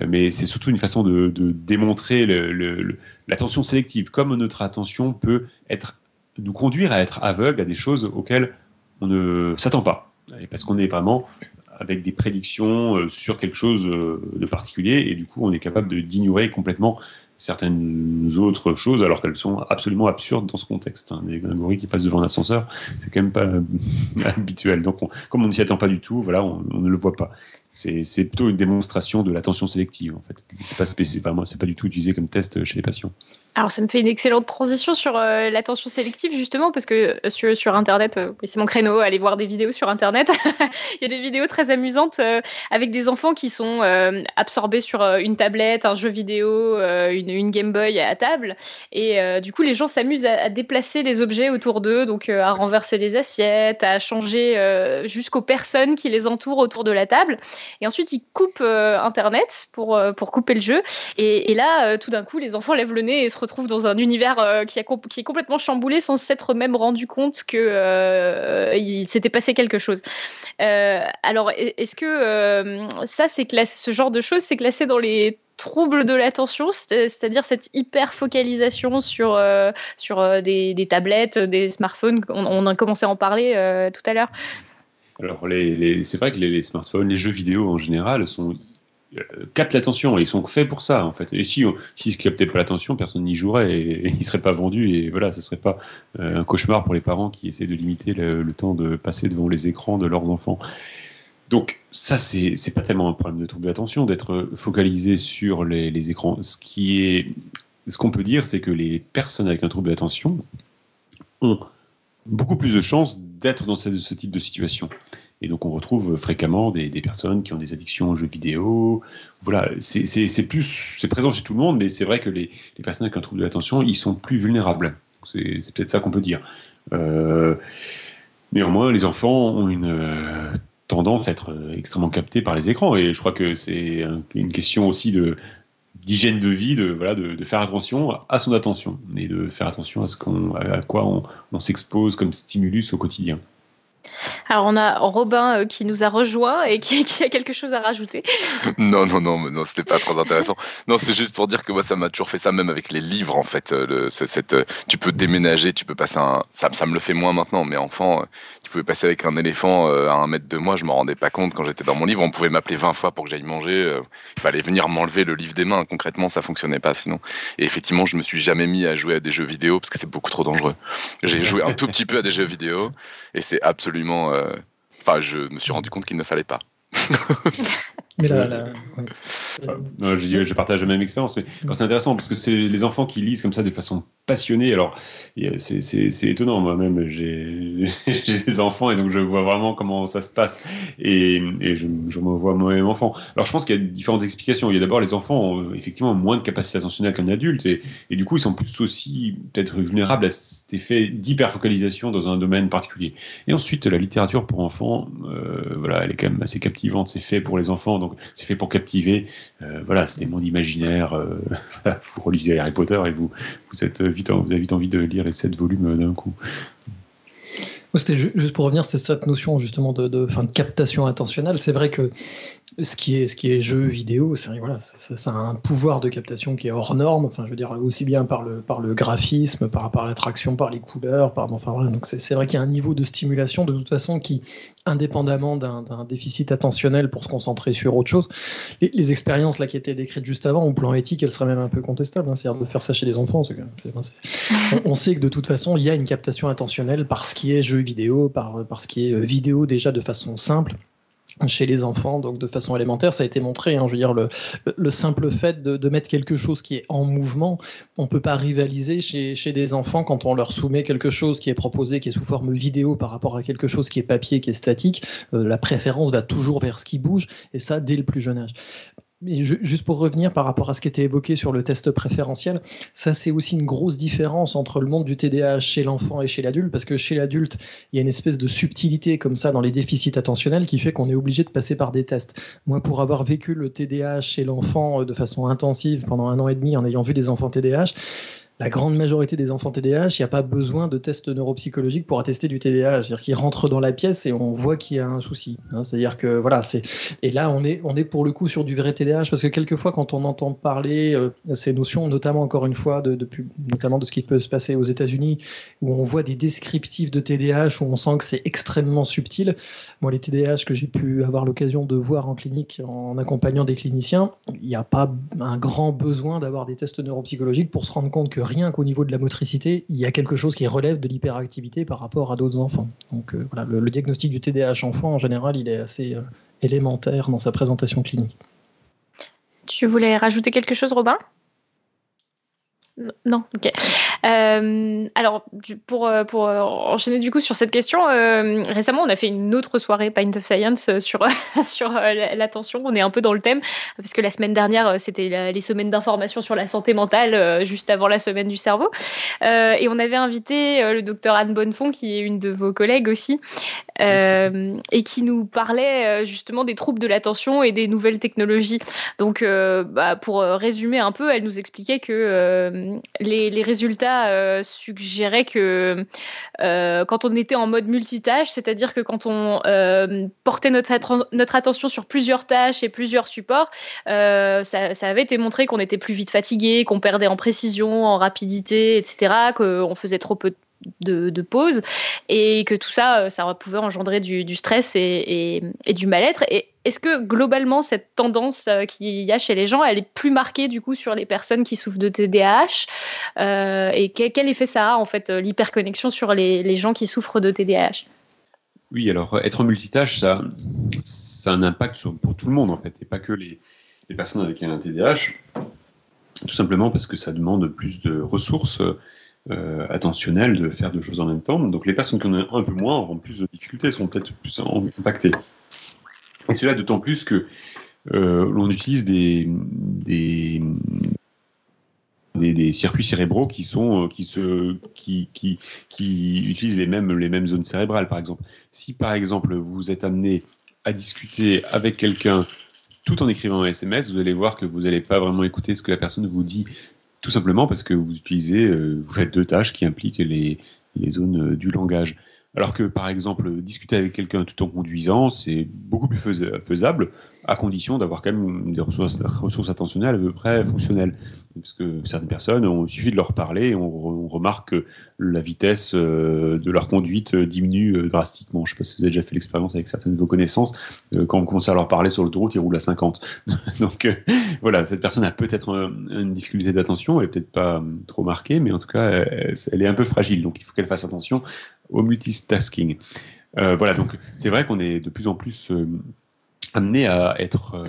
Euh, mais c'est surtout une façon de, démontrer l'attention sélective, comme notre attention peut être nous conduire à être aveugle à des choses auxquelles on ne s'attend pas. Parce qu'on est vraiment avec des prédictions euh, sur quelque chose euh, de particulier, et du coup, on est capable d'ignorer complètement certaines autres choses alors qu'elles sont absolument absurdes dans ce contexte. Hein. Des gorilles qui passent devant un ascenseur, c'est quand même pas habituel. Donc, comme on ne s'y attend pas du tout, voilà, on, ne le voit pas. C'est plutôt une démonstration de l'attention sélective, en fait. C'est pas, c'est pas du tout utilisé comme test chez les patients. Alors, ça me fait une excellente transition sur euh, l'attention sélective, justement, parce que euh, sur, Internet, euh, c'est mon créneau, aller voir des vidéos sur Internet. Il y a des vidéos très amusantes avec des enfants qui sont absorbés sur une tablette, un jeu vidéo, une, Game Boy à table. Et du coup, les gens s'amusent à, déplacer les objets autour d'eux, donc à renverser des assiettes, à changer jusqu'aux personnes qui les entourent autour de la table. Et ensuite, ils coupent Internet pour, pour couper le jeu. Et, là, tout d'un coup, les enfants lèvent le nez et se retrouve dans un univers euh, qui, est complètement chamboulé sans s'être même rendu compte que euh, il s'était passé quelque chose. Euh, alors, est-ce que ça, c'est ce genre de choses, c'est classé dans les troubles de l'attention, c'est-à-dire cette hyper focalisation sur, sur des, tablettes, des smartphones. On, a commencé à en parler tout à l'heure. Alors, c'est vrai que les, smartphones, les jeux vidéo en général euh, captent l'attention et ils sont faits pour ça en fait. Et si s'ils ne captaient pas l'attention, personne n'y jouerait et, ils ne seraient pas vendus et voilà, ce serait pas euh, un cauchemar pour les parents qui essaient de limiter le, temps de passer devant les écrans de leurs enfants. Donc ça, c'est pas tellement un problème de trouble d'attention d'être focalisé sur les, écrans. Ce qu'on peut dire, c'est que les personnes avec un trouble d'attention ont beaucoup plus de chances d'être dans ce, type de situation. Et donc on retrouve fréquemment des, personnes qui ont des addictions aux jeux vidéo. Voilà, c'est plus, c'est présent chez tout le monde, mais c'est vrai que les, personnes avec un trouble de l'attention, ils sont plus vulnérables. C'est peut-être ça qu'on peut dire. Euh, néanmoins, les enfants ont une euh, tendance à être extrêmement captés par les écrans, et je crois que c'est une question aussi de d'hygiène de vie, de, voilà, de, faire attention à son attention, et de faire attention à, ce qu'on, à quoi on s'expose comme stimulus au quotidien. Alors on a Robin euh, qui nous a rejoint et qui, a quelque chose à rajouter. non, non, non, non, c'était pas très intéressant. Non, c'est juste pour dire que moi ça m'a toujours fait ça, même avec les livres en fait. Euh, cette, euh, tu peux déménager, tu peux passer un. Ça, ça, me le fait moins maintenant, mais enfant, tu pouvais passer avec un éléphant à un mètre de moi, je m'en rendais pas compte quand j'étais dans mon livre. On pouvait m'appeler 20 fois pour que j'aille manger. Il fallait venir m'enlever le livre des mains. Concrètement, ça fonctionnait pas sinon. Et effectivement, je me suis jamais mis à jouer à des jeux vidéo parce que c'est beaucoup trop dangereux. J'ai joué un tout petit peu à des jeux vidéo et c'est absolument euh, enfin, je me suis rendu compte qu'il ne fallait pas. Mais là, je, je, partage la même expérience. C'est intéressant parce que c'est les enfants qui lisent comme ça de façon passionnée. Alors, c'est étonnant. Moi-même, j'ai des enfants et donc je vois vraiment comment ça se passe. Et, je, me vois moi-même enfant. Alors, je pense qu'il y a différentes explications. Il y a d'abord les enfants ont effectivement moins de capacité attentionnelle qu'un adulte et, et, du coup, ils sont plus aussi peut-être vulnérables à cet effet d'hyperfocalisation dans un domaine particulier. Et ensuite, la littérature pour enfants, euh, voilà, elle est quand même assez captivante. C'est fait pour les enfants donc c'est fait pour captiver. Euh, voilà, c'est des mondes imaginaires. Euh, vous relisez Harry Potter et vous, vous, avez vite envie de lire les sept volumes d'un coup. C'était juste pour revenir, c'est cette notion justement de, de, de captation intentionnelle. C'est vrai que ce qui est ce qui est jeu vidéo, c'est voilà, ça, ça, a un pouvoir de captation qui est hors norme. Enfin, je veux dire aussi bien par le par le graphisme, par l'attraction, par les couleurs, par enfin voilà. Donc c'est vrai qu'il y a un niveau de stimulation de toute façon qui, indépendamment d'un déficit attentionnel pour se concentrer sur autre chose, les, expériences là qui étaient décrites juste avant, au plan éthique, elles seraient même un peu contestables. Hein, C'est-à-dire de faire ça chez des enfants. on, on, sait que de toute façon, il y a une captation attentionnelle par ce qui est jeu vidéo, par par ce qui est vidéo déjà de façon simple chez les enfants, donc de façon élémentaire, ça a été montré. Hein, je veux dire, le, le simple fait de, mettre quelque chose qui est en mouvement, on peut pas rivaliser chez, chez, des enfants quand on leur soumet quelque chose qui est proposé, qui est sous forme vidéo par rapport à quelque chose qui est papier, qui est statique. Euh, la préférence va toujours vers ce qui bouge, et ça dès le plus jeune âge. Mais juste pour revenir par rapport à ce qui était évoqué sur le test préférentiel, ça c'est aussi une grosse différence entre le monde du TDAH chez l'enfant et chez l'adulte, parce que chez l'adulte, il y a une espèce de subtilité comme ça dans les déficits attentionnels qui fait qu'on est obligé de passer par des tests. Moi, pour avoir vécu le TDAH chez l'enfant euh, de façon intensive pendant un an et demi en ayant vu des enfants TDAH, la grande majorité des enfants TDAH, il n'y a pas besoin de tests neuropsychologiques pour attester du TDAH. C'est-à-dire qu'ils rentrent dans la pièce et on voit qu'il y a un souci. Hein. C'est-à-dire que voilà, et là on est on est pour le coup sur du vrai TDAH parce que quelquefois quand on entend parler euh, ces notions, notamment encore une fois de, notamment de ce qui peut se passer aux États-Unis, où on voit des descriptifs de TDAH où on sent que c'est extrêmement subtil. Moi, les TDAH que j'ai pu avoir l'occasion de voir en clinique en accompagnant des cliniciens, il n'y a pas un grand besoin d'avoir des tests neuropsychologiques pour se rendre compte que rien qu'au niveau de la motricité, il y a quelque chose qui relève de l'hyperactivité par rapport à d'autres enfants. Donc euh, voilà, le, diagnostic du TDAH enfant, en général, il est assez euh, élémentaire dans sa présentation clinique. Tu voulais rajouter quelque chose, Robin? Non, ok. Euh, alors, pour, euh, pour euh, enchaîner du coup sur cette question, récemment on a fait une autre soirée Pint of Science sur, sur l'attention. On est un peu dans le thème, parce que la semaine dernière c'était les semaines d'information sur la santé mentale, juste avant la semaine du cerveau. et on avait invité le docteur Anne Bonnefond, qui est une de vos collègues aussi, et qui nous parlait justement des troubles de l'attention et des nouvelles technologies. Donc, bah, pour résumer un peu, elle nous expliquait que les, résultats euh, suggéraient que euh, quand on était en mode multitâche, c'est-à-dire que quand on euh, portait notre, notre attention sur plusieurs tâches et plusieurs supports, ça, ça, avait été montré qu'on était plus vite fatigué, qu'on perdait en précision, en rapidité, etc., qu'on faisait trop peu de de, pause et que tout ça, euh, ça pouvait engendrer du, stress et, du mal-être. Est-ce que globalement, cette tendance euh, qu'il y a chez les gens, elle est plus marquée du coup sur les personnes qui souffrent de TDAH euh, Et quel, effet ça a en fait, l'hyperconnexion sur les, gens qui souffrent de TDAH Oui, alors être multitâche, ça, ça a un impact sur, pour tout le monde en fait, et pas que les, les personnes avec un TDAH. Tout simplement parce que ça demande plus de ressources euh, attentionnel de faire deux choses en même temps. Donc les personnes qui en ont un peu moins auront plus de difficultés, seront peut-être plus impactées. Et cela d'autant plus que euh, l'on utilise des, circuits cérébraux qui sont euh, qui se qui, qui, qui utilisent les mêmes les mêmes zones cérébrales par exemple si par exemple vous êtes amené à discuter avec quelqu'un tout en écrivant un SMS, vous allez voir que vous n'allez pas vraiment écouter ce que la personne vous dit tout simplement parce que vous utilisez, euh, vous faites deux tâches qui impliquent les, les zones euh, du langage. Alors que, par exemple, discuter avec quelqu'un tout en conduisant, c'est beaucoup plus faisable, à condition d'avoir quand même des ressources, attentionnelles à peu près fonctionnelles. Parce que certaines personnes, il suffit de leur parler et on, remarque que la vitesse euh, de leur conduite diminue euh, drastiquement. Je ne sais pas si vous avez déjà fait l'expérience avec certaines de vos connaissances. Euh, quand on commence à leur parler sur l'autoroute, ils roulent à 50. Donc voilà, cette personne a peut-être une difficulté d'attention, elle n'est peut-être pas trop marquée, mais en tout cas, elle est un peu fragile. Donc il faut qu'elle fasse attention au multitasking. voilà, donc c'est vrai qu'on est de plus en plus amené à être euh,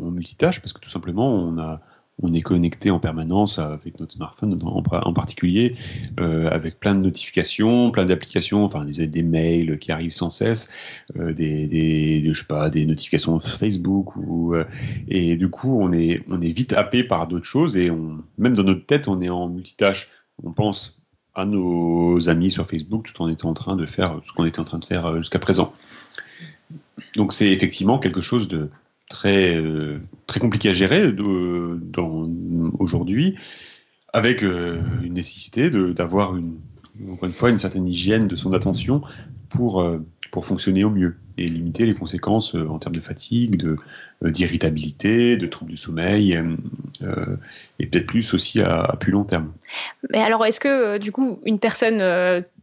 en multitâche parce que tout simplement on a on est connecté en permanence avec notre smartphone en, particulier, euh, avec plein de notifications, plein d'applications, enfin des, des, mails qui arrivent sans cesse, euh, des, des, je sais pas, des notifications Facebook ou et du coup on est on est vite happé par d'autres choses et on, même dans notre tête on est en multitâche. On pense à nos amis sur Facebook tout en étant en train de faire ce qu'on était en train de faire jusqu'à présent. Donc c'est effectivement quelque chose de très, euh, très compliqué à gérer aujourd'hui, avec euh, une nécessité d'avoir une encore une fois, une certaine hygiène de son attention pour, euh, pour fonctionner au mieux et limiter les conséquences euh, en termes de fatigue, euh, d'irritabilité, de troubles du sommeil, et peut-être plus aussi à, plus long terme. Mais alors, est-ce que du coup, une personne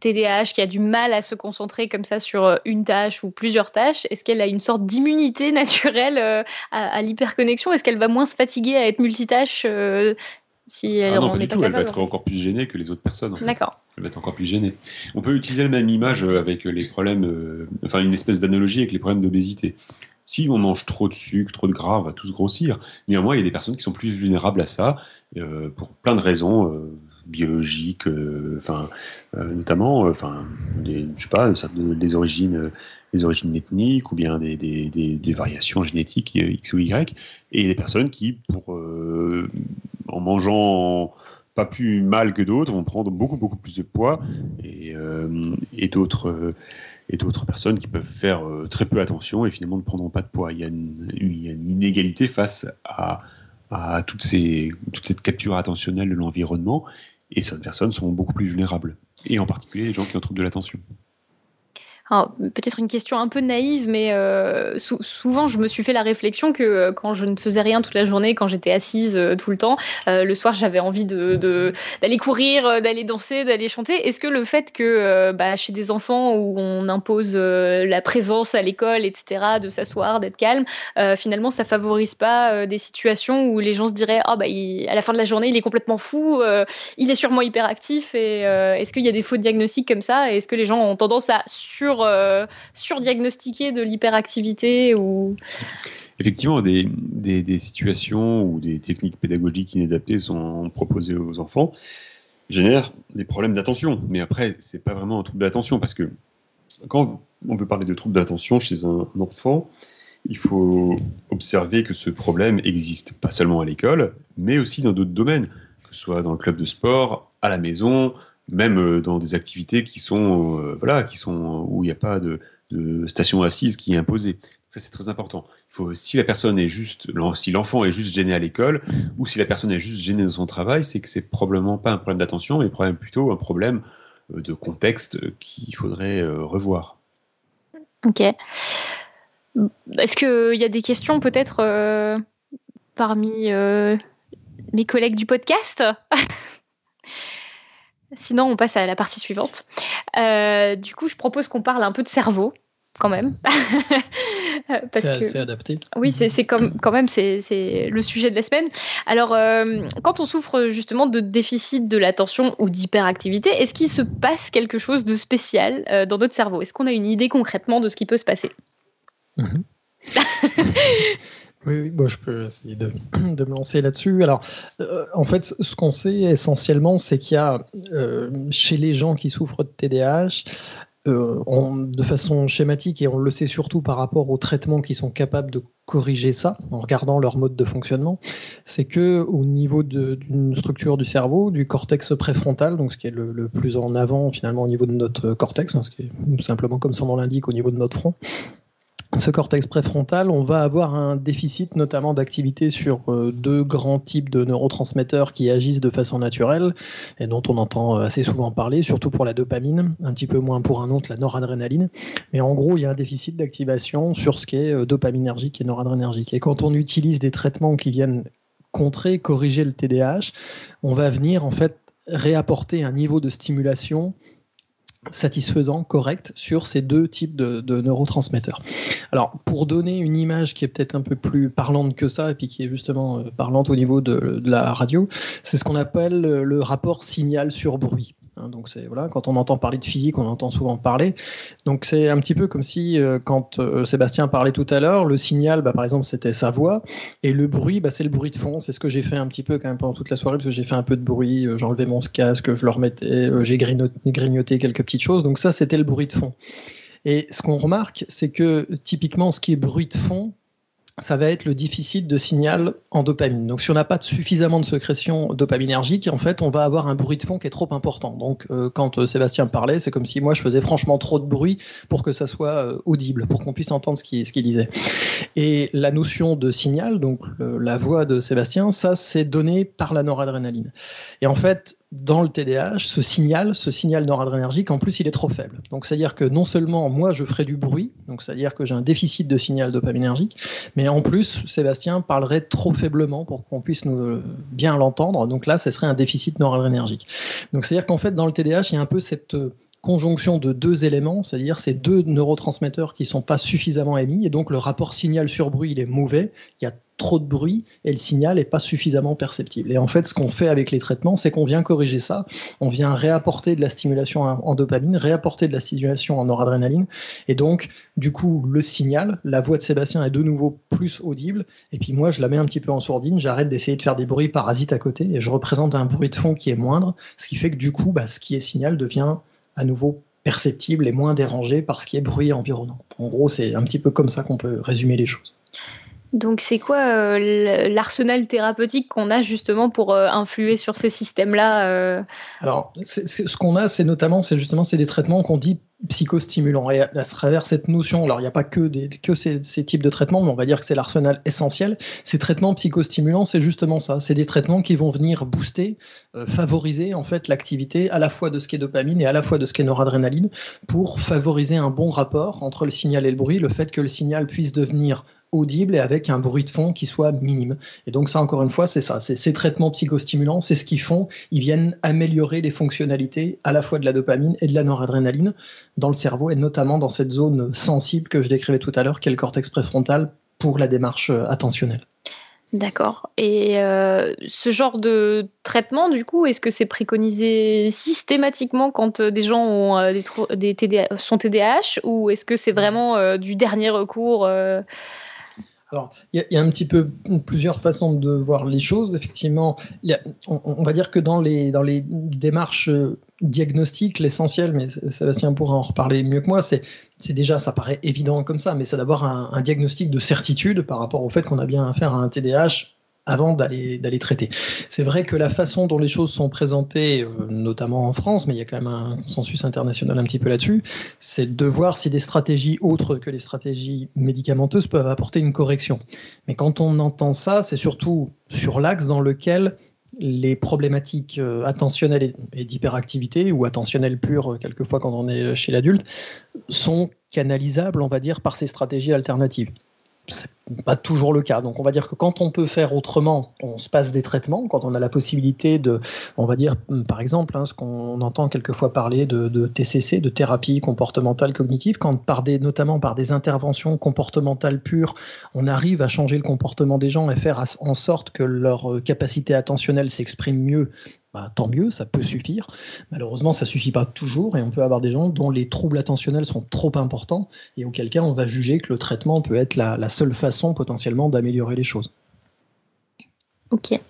TDAH qui a du mal à se concentrer comme ça sur une tâche ou plusieurs tâches, est-ce qu'elle a une sorte d'immunité naturelle à, à l'hyperconnexion? Est-ce qu'elle va moins se fatiguer à être multitâche si elle ah non, pas du tout. Elle va être encore plus gênée que les autres personnes. en fait. D'accord. Elle va être encore plus gênée. On peut utiliser la même image euh, avec les problèmes, euh, enfin une espèce d'analogie avec les problèmes d'obésité. Si on mange trop de sucre, trop de gras, on va tous grossir. Néanmoins, il y a des personnes qui sont plus vulnérables à ça euh, pour plein de raisons euh, biologiques, enfin notamment, enfin des, je sais pas, des origines, des origines ethniques ou bien des, des, des- variations génétiques euh, X ou Y, et des personnes qui, pour euh, en mangeant pas plus mal que d'autres, vont prendre beaucoup beaucoup plus de poids et, euh, et d'autres et d'autres personnes qui peuvent faire très peu attention et finalement ne prendront pas de poids. Il y a une, il y a une inégalité face à, à toutes ces, toute cette capture attentionnelle de l'environnement et certaines personnes sont beaucoup plus vulnérables et en particulier les gens qui ont trouble de l'attention. Peut-être une question un peu naïve, mais euh, sou- souvent je me suis fait la réflexion que euh, quand je ne faisais rien toute la journée, quand j'étais assise euh, tout le temps, le soir j'avais envie d'aller courir, d'aller danser, d'aller chanter. Est-ce que le fait que bah, chez des enfants où on impose la présence à l'école, etc., de s'asseoir, d'être calme, finalement ça favorise pas des situations où les gens se diraient ah bah il- à la fin de la journée il est complètement fou, il est sûrement hyperactif et est-ce qu'il y a des faux diagnostics comme ça? Est-ce que les gens ont tendance à sur euh, surdiagnostiquer de l'hyperactivité ou Effectivement, des, des, des situations où des techniques pédagogiques inadaptées sont proposées aux enfants génèrent des problèmes d'attention. Mais après, c'est pas vraiment un trouble d'attention parce que quand on veut parler de trouble d'attention chez un enfant, il faut observer que ce problème existe pas seulement à l'école, mais aussi dans d'autres domaines, que ce soit dans le club de sport, à la maison, même euh, dans des activités qui sont, euh, voilà, qui sont où il n'y a pas de, station assise qui est imposée. Ça, c'est très important. Si la personne est juste, si l'enfant est juste gêné à l'école, ou si la personne est juste gênée dans son travail, c'est que c'est probablement pas un problème d'attention, mais plutôt un problème euh, de contexte euh, qu'il faudrait euh, revoir. Ok. Est-ce qu'il y a des questions peut-être euh, parmi euh, mes collègues du podcast? Sinon, on passe à la partie suivante. Euh, du coup, je propose qu'on parle un peu de cerveau, quand même. Parce C'est que... adapté. Oui, c'est c'est comme quand même c'est c'est le sujet de la semaine. Alors, euh, quand on souffre justement de déficit de l'attention ou d'hyperactivité, est-ce qu'il se passe quelque chose de spécial euh, dans notre cerveau? Est-ce qu'on a une idée concrètement de ce qui peut se passer? Mhm. Oui, oui je peux essayer de, de me lancer là-dessus. Alors, euh, en fait, ce qu'on sait essentiellement, c'est qu'il y a euh, chez les gens qui souffrent de TDAH, euh, de façon schématique, et on le sait surtout par rapport aux traitements qui sont capables de corriger ça, en regardant leur mode de fonctionnement, c'est que au niveau d'une structure du cerveau, du cortex préfrontal, donc ce qui est le, le plus en avant finalement au niveau de notre cortex, hein, ce qui est simplement comme son nom l'indique au niveau de notre front, ce cortex préfrontal, on va avoir un déficit notamment d'activité sur euh, deux grands types de neurotransmetteurs qui agissent de façon naturelle et dont on entend euh, assez souvent parler, surtout pour la dopamine, un petit peu moins pour un autre, la noradrénaline. Mais en gros, il y a un déficit d'activation sur ce qui est euh, dopaminergique et noradrénergique. Et quand on utilise des traitements qui viennent contrer, corriger le TDAH, on va venir en fait réapporter un niveau de stimulation satisfaisant, correct, sur ces deux types de, neurotransmetteurs. Alors, pour donner une image qui est peut-être un peu plus parlante que ça, et puis qui est justement euh, parlante au niveau de, la radio, c'est ce qu'on appelle le, le rapport signal sur bruit. Hein, donc c'est voilà, quand on entend parler de physique, on entend souvent parler. Donc c'est un petit peu comme si euh, quand euh, Sébastien parlait tout à l'heure, le signal, bah, par exemple, c'était sa voix, et le bruit, bah, c'est le bruit de fond. C'est ce que j'ai fait un petit peu quand même pendant toute la soirée, parce que j'ai fait un peu de bruit, euh, j'enlevais mon casque, je le remettais, j'ai grignoté quelques petites choses. Donc ça, c'était le bruit de fond. Et ce qu'on remarque, c'est que typiquement, ce qui est bruit de fond, ça va être le déficit de signal en dopamine. Donc, si on n'a pas suffisamment de sécrétion dopaminergique, en fait, on va avoir un bruit de fond qui est trop important. Donc, euh, quand euh, Sébastien parlait, c'est comme si moi je faisais franchement trop de bruit pour que ça soit euh, audible, pour qu'on puisse entendre ce qu'il disait. Et la notion de signal, donc la voix de Sébastien, ça c'est donné par la noradrénaline. Et en fait, dans le TDAH, ce signal, ce signal noradrénergique, en plus, il est trop faible. Donc, c'est-à-dire que non seulement moi, je ferai du bruit, donc c'est-à-dire que j'ai un déficit de signal dopaminergique, mais en plus, Sébastien parlerait trop faiblement pour qu'on puisse nous, bien l'entendre. Donc là, ce serait un déficit noradrénergique. Donc, c'est-à-dire qu'en fait, dans le TDAH, il y a un peu cette conjonction de deux éléments, c'est-à-dire ces deux neurotransmetteurs qui ne sont pas suffisamment émis, et donc le rapport signal sur bruit il est mauvais, il y a trop de bruit et le signal n'est pas suffisamment perceptible. Et en fait, ce qu'on fait avec les traitements, c'est qu'on vient corriger ça, on vient réapporter de la stimulation en dopamine, réapporter de la stimulation en noradrénaline, et donc du coup le signal, la voix de Sébastien est de nouveau plus audible, et puis moi je la mets un petit peu en sourdine, j'arrête d'essayer de faire des bruits parasites à côté, et je représente un bruit de fond qui est moindre, ce qui fait que du coup, bah, ce qui est signal devient à nouveau perceptible et moins dérangé par ce qui est bruit environnant. En gros, c'est un petit peu comme ça qu'on peut résumer les choses. Donc c'est quoi euh, l'arsenal thérapeutique qu'on a justement pour euh, influer sur ces systèmes-là euh? Alors ce qu'on a, c'est notamment, c'est justement, c'est des traitements qu'on dit psychostimulants. Et à, travers cette notion, alors il n'y a pas que, ces, types de traitements, mais on va dire que c'est l'arsenal essentiel. Ces traitements psychostimulants, c'est justement ça. C'est des traitements qui vont venir booster, favoriser en fait l'activité à la fois de ce qui est dopamine et à la fois de ce qui est noradrénaline pour favoriser un bon rapport entre le signal et le bruit, le fait que le signal puisse devenir audible et avec un bruit de fond qui soit minime. Et donc ça, encore une fois, c'est ça. Ces traitements psychostimulants, c'est ce qu'ils font. Ils viennent améliorer les fonctionnalités à la fois de la dopamine et de la noradrénaline dans le cerveau, et notamment dans cette zone sensible que je décrivais tout à l'heure, qui est le cortex préfrontal pour la démarche euh, attentionnelle. D'accord. Et euh, ce genre de traitement, du coup, est-ce que c'est préconisé systématiquement quand euh, des gens ont, des, des sont TDAH ou est-ce que c'est vraiment du dernier recours alors, il y, a un petit peu plusieurs façons de voir les choses. Effectivement, on, va dire que dans les, dans les démarches euh, diagnostiques, l'essentiel, mais Sébastien pourra en reparler mieux que moi, c'est déjà, ça paraît évident comme ça, mais c'est d'avoir un, un, diagnostic de certitude par rapport au fait qu'on a bien affaire à un TDAH avant d'aller traiter. C'est vrai que la façon dont les choses sont présentées, euh, notamment en France, mais il y a quand même un consensus international un petit peu là-dessus, c'est de voir si des stratégies autres que les stratégies médicamenteuses peuvent apporter une correction. Mais quand on entend ça, c'est surtout sur l'axe dans lequel les problématiques euh, attentionnelles et d'hyperactivité, ou attentionnelles pures, euh, quelquefois quand on est chez l'adulte, sont canalisables, on va dire, par ces stratégies alternatives c'est pas toujours le cas. Donc on va dire que quand on peut faire autrement, on se passe des traitements. Quand on a la possibilité de, on va dire par exemple, hein, ce qu'on entend quelquefois parler de, TCC, de thérapie comportementale cognitive, quand par des, notamment par des interventions comportementales pures, on arrive à changer le comportement des gens et faire en sorte que leur capacité attentionnelle s'exprime mieux bah, tant mieux, ça peut suffire. Malheureusement, ça suffit pas toujours et on peut avoir des gens dont les troubles attentionnels sont trop importants et auquel cas on va juger que le traitement peut être la seule façon potentiellement d'améliorer les choses. Ok.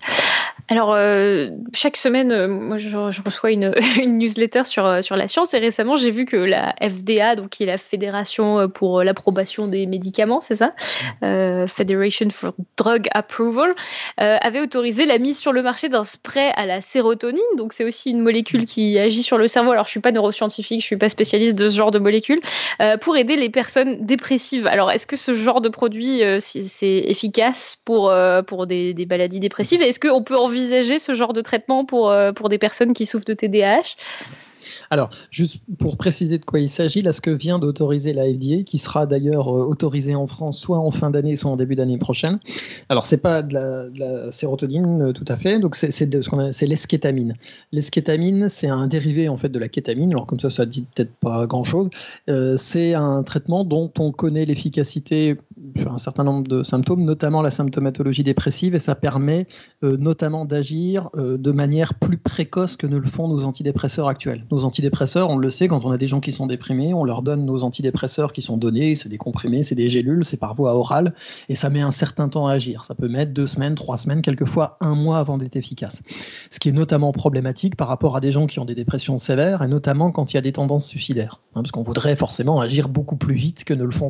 Alors, euh, chaque semaine, euh, moi, je, reçois une, newsletter sur, euh, sur la science et récemment, j'ai vu que la FDA, donc qui est la Fédération pour l'approbation des médicaments, c'est ça Federation for Drug Approval, avait autorisé la mise sur le marché d'un spray à la sérotonine. Donc, c'est aussi une molécule qui agit sur le cerveau. Alors, je suis pas neuroscientifique, je suis pas spécialiste de ce genre de molécule, pour aider les personnes dépressives. Alors, est-ce que ce genre de produit, c'est efficace pour, pour des, des maladies dépressives? Est-ce peut envisager ce genre de traitement pour, euh, des personnes qui souffrent de TDAH alors, juste pour préciser de quoi il s'agit, là, ce que vient d'autoriser la FDA, qui sera d'ailleurs euh, autorisé en France soit en fin d'année, soit en début d'année prochaine. Alors, c'est pas de la, sérotonine euh, tout à fait, donc c'est ce l'eskétamine. L'eskétamine, c'est un dérivé en fait de la kétamine. Alors, comme ça, ça dit peut-être pas grand-chose. Euh, c'est un traitement dont on connaît l'efficacité sur un certain nombre de symptômes, notamment la symptomatologie dépressive, et ça permet notamment d'agir de manière plus précoce que ne le font nos antidépresseurs actuels. Antidépresseurs, on le sait, quand on a des gens qui sont déprimés, on leur donne nos antidépresseurs qui sont donnés, c'est des comprimés, c'est des gélules, c'est par voie orale, et ça met un certain temps à agir. Ça peut mettre deux semaines, trois semaines, quelquefois un mois avant d'être efficace. Ce qui est notamment problématique par rapport à des gens qui ont des dépressions sévères, et notamment quand il y a des tendances suicidaires, hein, parce qu'on voudrait forcément agir beaucoup plus vite que ne le font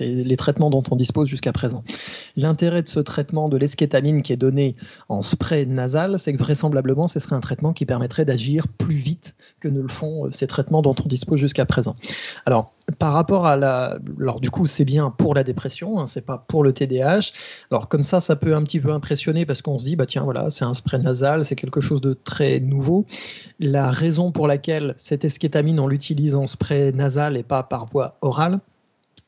les traitements dont on dispose jusqu'à présent. L'intérêt de ce traitement de l'eskétamine qui est donné en spray nasal, c'est que vraisemblablement, ce serait un traitement qui permettrait d'agir plus vite que ne le font euh, ces traitements dont on dispose jusqu'à présent. Alors, par rapport à la. Alors, du coup, c'est bien pour la dépression, hein, c'est pas pour le TDAH. Alors, comme ça, ça peut un petit peu impressionner parce qu'on se dit, bah tiens, voilà, c'est un spray nasal, c'est quelque chose de très nouveau. La raison pour laquelle cette eskétamine, on l'utilise en spray nasal et pas par voie orale,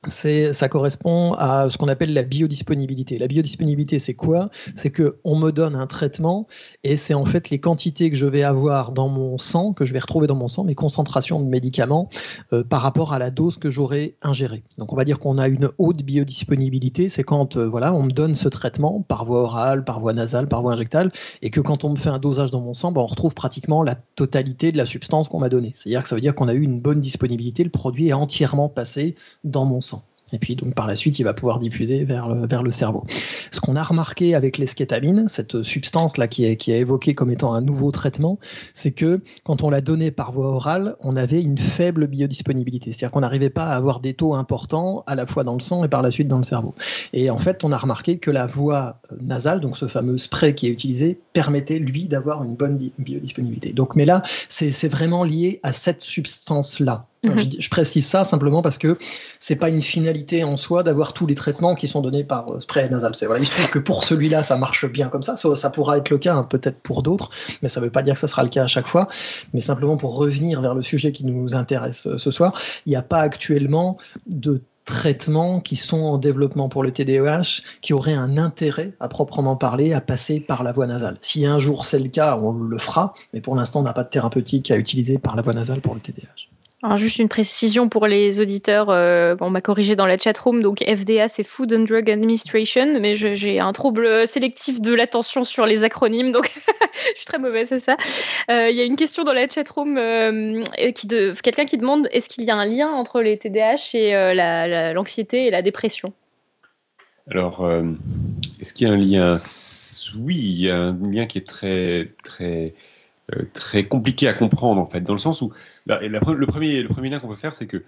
ça correspond à ce qu'on appelle la biodisponibilité. La biodisponibilité, c'est quoi? C'est que on me donne un traitement et c'est en fait les quantités que je vais avoir dans mon sang, que je vais retrouver dans mon sang, mes concentrations de médicaments euh, par rapport à la dose que j'aurai ingérée. Donc on va dire qu'on a une haute biodisponibilité, c'est quand euh, voilà, on me donne ce traitement par voie orale, par voie nasale, par voie injectale, et que quand on me fait un dosage dans mon sang, ben, on retrouve pratiquement la totalité de la substance qu'on m'a donnée. C'est-à-dire que ça veut dire qu'on a eu une bonne disponibilité, le produit est entièrement passé dans mon sang. Et puis donc par la suite, il va pouvoir diffuser vers le, vers le cerveau. Ce qu'on a remarqué avec l'eskétamine, cette substance là qui est, qui évoquée comme étant un nouveau traitement, c'est que quand on l'a donné par voie orale, on avait une faible biodisponibilité, c'est-à-dire qu'on n'arrivait pas à avoir des taux importants à la fois dans le sang et par la suite dans le cerveau. Et en fait, on a remarqué que la voie nasale, donc ce fameux spray qui est utilisé, permettait lui d'avoir une bonne biodisponibilité. Donc, mais là, c'est vraiment lié à cette substance là. Mhm. Je, précise ça simplement parce que c'est pas une finalité en soi d'avoir tous les traitements qui sont donnés par euh, spray nasal. Voilà, il se trouve que pour celui-là, ça marche bien comme ça. Ça, pourra être le cas hein, peut-être pour d'autres, mais ça ne veut pas dire que ça sera le cas à chaque fois. Mais simplement pour revenir vers le sujet qui nous intéresse euh, ce soir, il n'y a pas actuellement de traitements qui sont en développement pour le TDAH qui auraient un intérêt à proprement parler à passer par la voie nasale. Si un jour c'est le cas, on le fera, mais pour l'instant on n'a pas de thérapeutique à utiliser par la voie nasale pour le TDAH. Alors juste une précision pour les auditeurs, euh, on m'a corrigé dans la chatroom, donc FDA c'est Food and Drug Administration, mais j'ai un trouble sélectif de l'attention sur les acronymes, donc je suis très mauvaise, c'est ça. Euh, il y a une question dans la chatroom, euh, qui de, quelqu'un qui demande est-ce qu'il y a un lien entre les TDAH et l'anxiété et la dépression? Alors, est-ce qu'il y a un lien? Oui, il y a un lien qui est très, très euh, très compliqué à comprendre en fait, dans le sens où le, premier, le premier lien qu'on peut faire, c'est que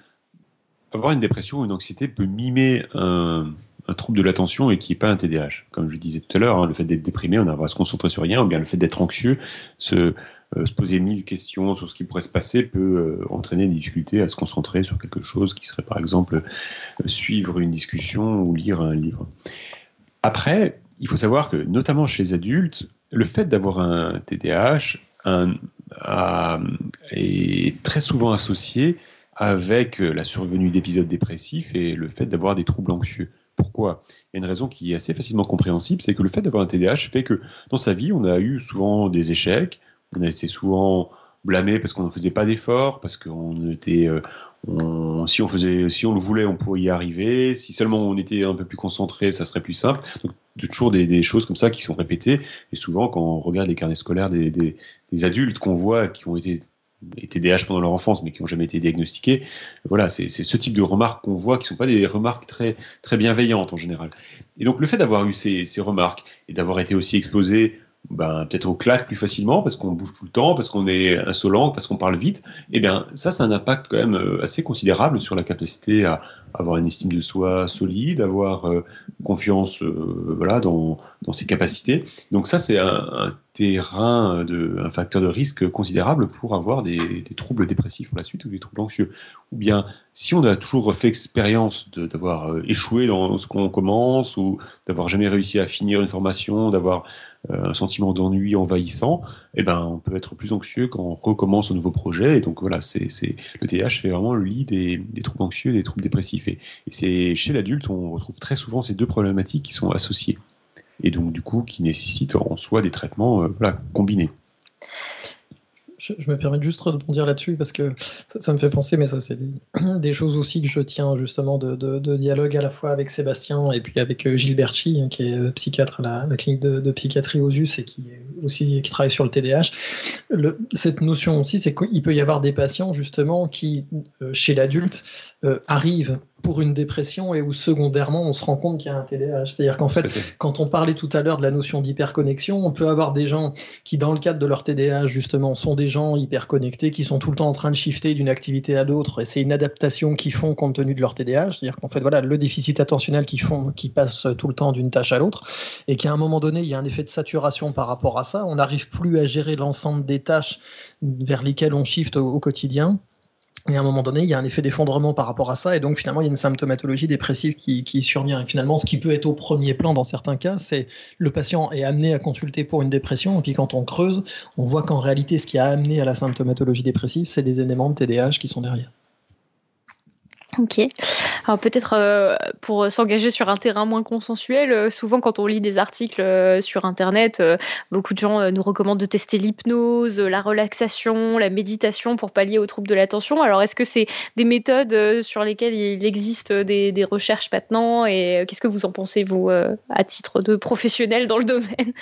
avoir une dépression ou une anxiété peut mimer un, trouble de l'attention et qui n'est pas un TDAH. Comme je disais tout à l'heure, hein, le fait d'être déprimé, on va se concentrer sur rien, ou bien le fait d'être anxieux, se, euh, se, poser mille questions sur ce qui pourrait se passer peut euh, entraîner des difficultés à se concentrer sur quelque chose qui serait par exemple suivre une discussion ou lire un livre. Après, il faut savoir que notamment chez les adultes, le fait d'avoir un TDAH est très souvent associé avec la survenue d'épisodes dépressifs et le fait d'avoir des troubles anxieux. Pourquoi? Il y a une raison qui est assez facilement compréhensible, c'est que le fait d'avoir un TDAH fait que dans sa vie, on a eu souvent des échecs, on a été souvent blâmé parce qu'on ne faisait pas d'efforts, parce qu'on était, euh, si on faisait, si on le voulait, on pourrait y arriver. Si seulement on était un peu plus concentré, ça serait plus simple. Donc, toujours des, choses comme ça qui sont répétées. Et souvent, quand on regarde les carnets scolaires des, des, adultes qu'on voit qui ont été été DH pendant leur enfance, mais qui n'ont jamais été diagnostiqués. Voilà, c'est ce type de remarques qu'on voit, qui ne sont pas des remarques très, très bienveillantes en général. Et donc le fait d'avoir eu ces, ces remarques et d'avoir été aussi exposé ben, peut-être on claque plus facilement parce qu'on bouge tout le temps, parce qu'on est insolent, parce qu'on parle vite, et eh bien ça, c'est un impact quand même euh, assez considérable sur la capacité à avoir une estime de soi solide, avoir euh, confiance euh, voilà, dans, dans, ses capacités. Donc ça, c'est un, terrain, de, un facteur de risque considérable pour avoir des, des, troubles dépressifs pour la suite ou des troubles anxieux. Ou bien, si on a toujours fait expérience d'avoir échoué dans ce qu'on commence, ou d'avoir jamais réussi à finir une formation, d'avoir un sentiment d'ennui envahissant, eh ben, on peut être plus anxieux quand on recommence un nouveau projet. Et donc voilà, c'est, le TH fait vraiment le lit des, troubles anxieux et des troubles dépressifs. Et, c'est chez l'adulte, on retrouve très souvent ces deux problématiques qui sont associées. Et donc du coup, qui nécessitent en soi des traitements euh, combinés je, me permets juste de rebondir là-dessus parce que ça, me fait penser, mais ça, c'est des, choses aussi que je tiens justement de, dialogue à la fois avec Sébastien et puis avec euh, Gilles Berchi, hein, qui est euh, psychiatre à la, clinique de, psychiatrie aux US et qui est aussi qui travaille sur le TDAH. Cette notion aussi, c'est qu'il peut y avoir des patients justement qui, euh, chez l'adulte, arrivent pour une dépression et où secondairement on se rend compte qu'il y a un TDAH. C'est-à-dire qu'en fait, quand on parlait tout à l'heure de la notion d'hyperconnexion, on peut avoir des gens qui, dans le cadre de leur TDAH, justement, sont des gens hyperconnectés, qui sont tout le temps en train de shifter d'une activité à l'autre, et c'est une adaptation qu'ils font compte tenu de leur TDAH. C'est-à-dire qu'en fait, voilà, le déficit attentionnel qu'ils font, qui passe tout le temps d'une tâche à l'autre, et qu'à un moment donné, il y a un effet de saturation par rapport à ça. On n'arrive plus à gérer l'ensemble des tâches vers lesquelles on shift au quotidien Et à un moment donné, il y a un effet d'effondrement par rapport à ça, et donc finalement, il y a une symptomatologie dépressive qui, survient. Et finalement, ce qui peut être au premier plan dans certains cas, c'est le patient est amené à consulter pour une dépression, et puis quand on creuse, on voit qu'en réalité, ce qui a amené à la symptomatologie dépressive, c'est des éléments de TDAH qui sont derrière. Ok. Alors peut-être euh, pour s'engager sur un terrain moins consensuel, euh, souvent quand on lit des articles euh, sur Internet, beaucoup de gens nous recommandent de tester l'hypnose, la relaxation, la méditation pour pallier aux troubles de l'attention. Alors est-ce que c'est des méthodes sur lesquelles il existe des, des recherches maintenant? Et qu'est-ce que vous en pensez, vous, à titre de professionnel dans le domaine?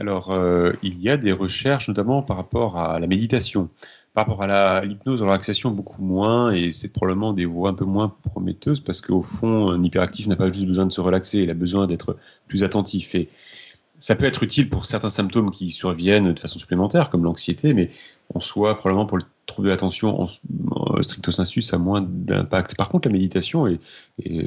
Alors il y a des recherches notamment par rapport à la méditation. Par rapport à l'hypnose, la relaxation, beaucoup moins, et c'est probablement des voies un peu moins prometteuses, parce qu'au fond, un hyperactif n'a pas juste besoin de se relaxer, il a besoin d'être plus attentif. Et ça peut être utile pour certains symptômes qui surviennent de façon supplémentaire, comme l'anxiété, mais en soi, probablement pour le trouble de l'attention, en, stricto sensu, ça a moins d'impact. Par contre, la méditation, est,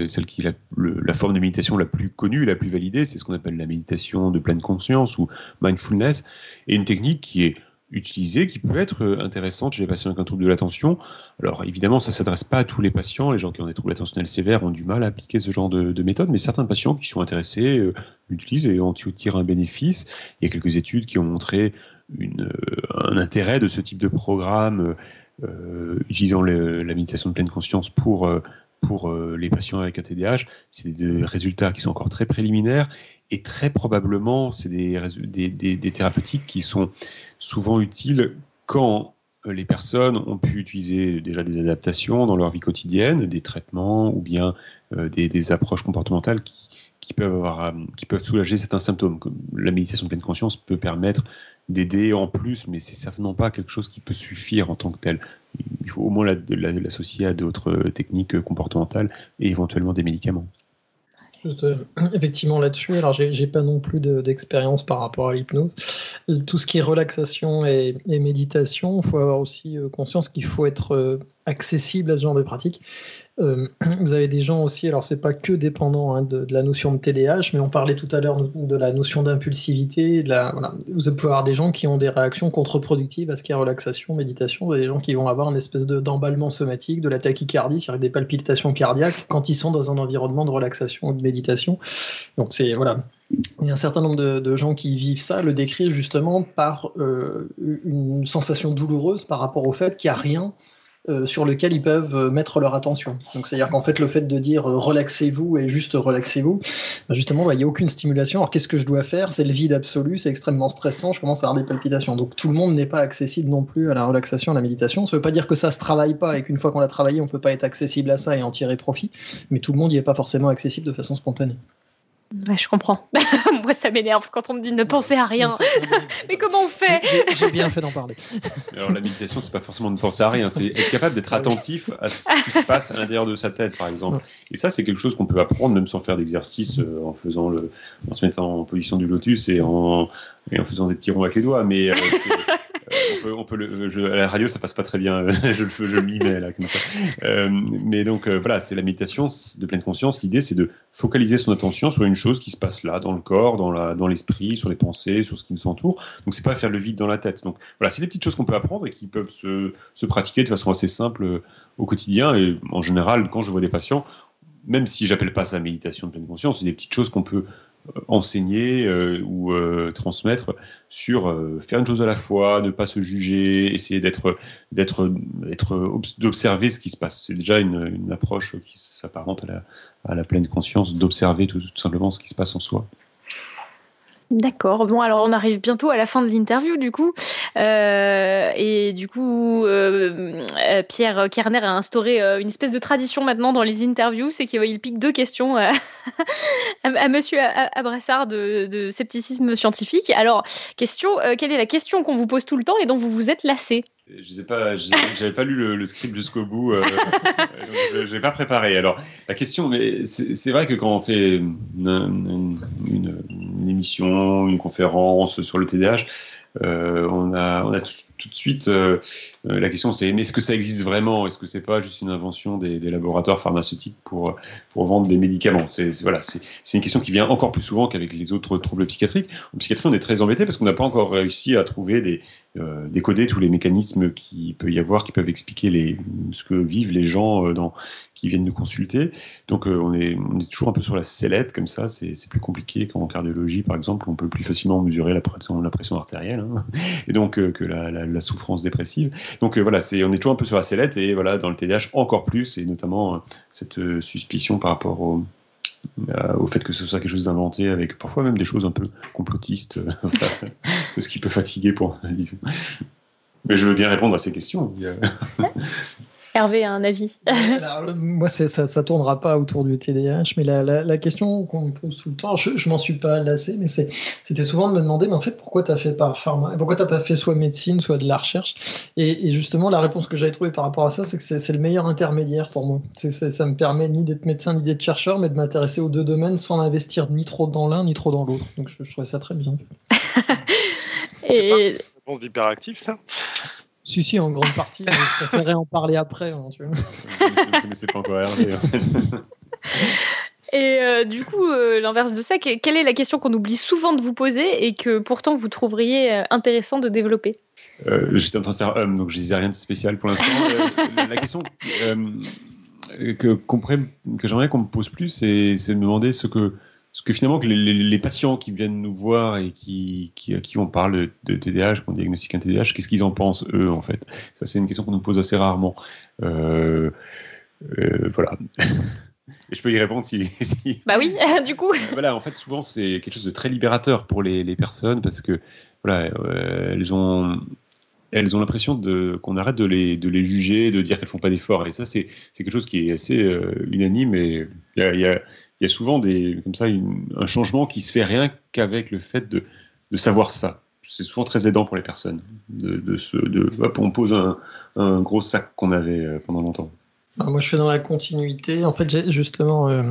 celle qui est la, la, forme de méditation la plus connue, la plus validée, c'est ce qu'on appelle la méditation de pleine conscience ou mindfulness, et une technique qui est utilisée qui peut être euh, intéressante chez les patients avec un trouble de l'attention. Alors évidemment, ça ne s'adresse pas à tous les patients. Les gens qui ont des troubles attentionnels sévères ont du mal à appliquer ce genre de, méthode, mais certains patients qui sont intéressés euh, l'utilisent et en tirent un bénéfice. Il y a quelques études qui ont montré une, euh, un intérêt de ce type de programme utilisant la méditation de pleine conscience pour pour les patients avec un TDAH, c'est des résultats qui sont encore très préliminaires et très probablement, c'est des, des, thérapeutiques qui sont souvent utiles quand euh, les personnes ont pu utiliser déjà des adaptations dans leur vie quotidienne, des traitements ou bien euh, des, approches comportementales qui, peuvent avoir, euh, qui peuvent soulager certains symptômes. Comme la méditation pleine conscience peut permettre d'aider en plus, mais c'est certainement pas quelque chose qui peut suffire en tant que tel. Il faut au moins l'associer à d'autres techniques comportementales et éventuellement des médicaments. Euh, effectivement là-dessus, alors j'ai pas non plus d'expérience par rapport à l'hypnose. Tout ce qui est relaxation et, méditation, il faut avoir aussi euh, conscience qu'il faut être euh, accessible à ce genre de pratique. Euh, vous avez des gens aussi, alors c'est pas que dépendant hein, de, la notion de TDAH, mais on parlait tout à l'heure de la notion d'impulsivité. Vous pouvez avoir des gens qui ont des réactions contre-productives à ce qui est relaxation, méditation. Des gens qui vont avoir une espèce d'emballement somatique, de la tachycardie, c'est-à-dire des palpitations cardiaques quand ils sont dans un environnement de relaxation ou de méditation. Donc c'est voilà, il y a un certain nombre de, gens qui vivent ça, le décrivent justement par euh, une sensation douloureuse par rapport au fait qu'il n'y a rien euh, sur lequel ils peuvent euh, mettre leur attention. Donc c'est-à-dire qu'en fait le fait de dire euh, relaxez-vous et juste relaxez-vous, bah, justement bah, il n'y a aucune stimulation. Alors qu'est-ce que je dois faire? C'est le vide absolu, c'est extrêmement stressant, je commence à avoir des palpitations. Donc tout le monde n'est pas accessible non plus à la relaxation, à la méditation. Ça ne veut pas dire que ça se travaille pas et qu'une fois qu'on l'a travaillé, on ne peut pas être accessible à ça et en tirer profit, mais tout le monde n'y est pas forcément accessible de façon spontanée. Ouais, je comprends. Moi, ça m'énerve quand on me dit ne penser à rien. Mais comment on fait J'ai bien fait d'en parler. Alors, la méditation, c'est pas forcément ne penser à rien, c'est être capable d'être ah attentif à ce qui se passe à l'intérieur de sa tête, par exemple. Et ça, c'est quelque chose qu'on peut apprendre même sans faire d'exercice, euh, en faisant le, en se mettant en position du lotus et en, et en faisant des petits ronds avec les doigts. Mais euh, euh, on peut, le, à la radio, ça passe pas très bien. je je m'y mets là comme ça. Euh, mais donc voilà, c'est la méditation de pleine conscience. L'idée, c'est de focaliser son attention sur une chose qui se passe là, dans le corps, dans l'esprit, sur les pensées, sur ce qui nous entoure. Donc c'est pas faire le vide dans la tête. Donc voilà, c'est des petites choses qu'on peut apprendre et qui peuvent se, se pratiquer de façon assez simple au quotidien. Et en général, quand je vois des patients, même si j'appelle pas ça méditation de pleine conscience, c'est des petites choses qu'on peut euh, enseigner euh, ou euh, transmettre sur faire une chose à la fois, ne pas se juger, essayer d'être, d'observer ce qui se passe. C'est déjà une, approche qui s'apparente à la pleine conscience, d'observer tout, simplement ce qui se passe en soi. D'accord. Bon, alors on arrive bientôt à la fin de l'interview, du coup. Euh, et du coup, euh, euh, Pierre Kerner a instauré une espèce de tradition maintenant dans les interviews, c'est qu'il pique deux questions à, Monsieur Abrassard de, scepticisme scientifique. Alors, question quelle est la question qu'on vous pose tout le temps et dont vous vous êtes lassé? Je sais pas, j'avais pas lu le, script jusqu'au bout, euh, je n'ai pas préparé. Alors, la question, mais c'est vrai que quand on fait une, émission, une conférence sur le TDAH, euh, on a, on a tout, de suite euh, Euh, la question, c'est est-ce que ça existe vraiment? Est-ce que c'est pas juste une invention des, laboratoires pharmaceutiques pour, pour vendre des médicaments? C'est voilà, une question qui vient encore plus souvent qu'avec les autres troubles psychiatriques. En psychiatrie, on est très embêté parce qu'on n'a pas encore réussi à trouver des, euh, décoder tous les mécanismes qui peut y avoir, qui peuvent expliquer ce que vivent les gens euh, qui viennent nous consulter. Donc on, est, on est toujours un peu sur la sellette comme ça, c'est plus compliqué qu'en cardiologie par exemple, on peut plus facilement mesurer la pression, la pression artérielle hein, et donc que la, souffrance dépressive. Donc voilà, c'est on est toujours un peu sur la sellette et voilà dans le TDAH encore plus et notamment cette suspicion par rapport au, euh, au fait que ce soit quelque chose d'inventé, avec parfois même des choses un peu complotistes, euh, ce qui peut fatiguer pour, disons. Mais je veux bien répondre à ces questions. Hervé a un avis. moi, ça ne tournera pas autour du TDAH, mais la, question qu'on me pose tout le temps, je, je m'en suis pas lassé, mais c'était souvent de me demander, mais en fait, pourquoi tu as fait par pharma Pourquoi tu n'as pas fait soit médecine, soit de la recherche? Et, justement, la réponse que j'avais trouvée par rapport à ça, c'est que c'est le meilleur intermédiaire pour moi. ça me permet ni d'être médecin, ni d'être chercheur, mais de m'intéresser aux deux domaines sans investir ni trop dans l'un, ni trop dans l'autre. Donc, je, je trouvais ça très bien. et... Réponse d'hyperactif, ça? Si, si, en grande partie. je préférerais en parler après. Hein, tu vois. ne connaissez pas encore Hervé. Et euh, du coup, euh, l'inverse de ça, quelle est la question qu'on oublie souvent de vous poser et que pourtant vous trouveriez euh, intéressant de développer? J'étais en train de faire hum, donc je disais rien de spécial pour l'instant. la, question que, que j'aimerais qu'on me pose plus, c'est de me demander ce que parce que finalement, que les, patients qui viennent nous voir et qui, qui, à qui on parle de TDAH, qu'on diagnostique un TDAH, qu'est-ce qu'ils en pensent, eux, en fait? Ça, c'est une question qu'on nous pose assez rarement. Euh, euh, voilà. Et je peux y répondre si. Bah oui, du coup. Euh, voilà, en fait, souvent, c'est quelque chose de très libérateur pour les, les personnes parce que, voilà, elles ont. Elles ont l'impression qu'on arrête de les, de les juger, de dire qu'elles font pas d'efforts. Et ça, c'est quelque chose qui est assez unanime. Et il y a, il y a souvent des, comme ça, un changement qui se fait rien qu'avec le fait de, de savoir ça. C'est souvent très aidant pour les personnes. De, de, hop, on pose un, un gros sac qu'on avait euh, pendant longtemps. moi, je fais dans la continuité. En fait, justement, euh,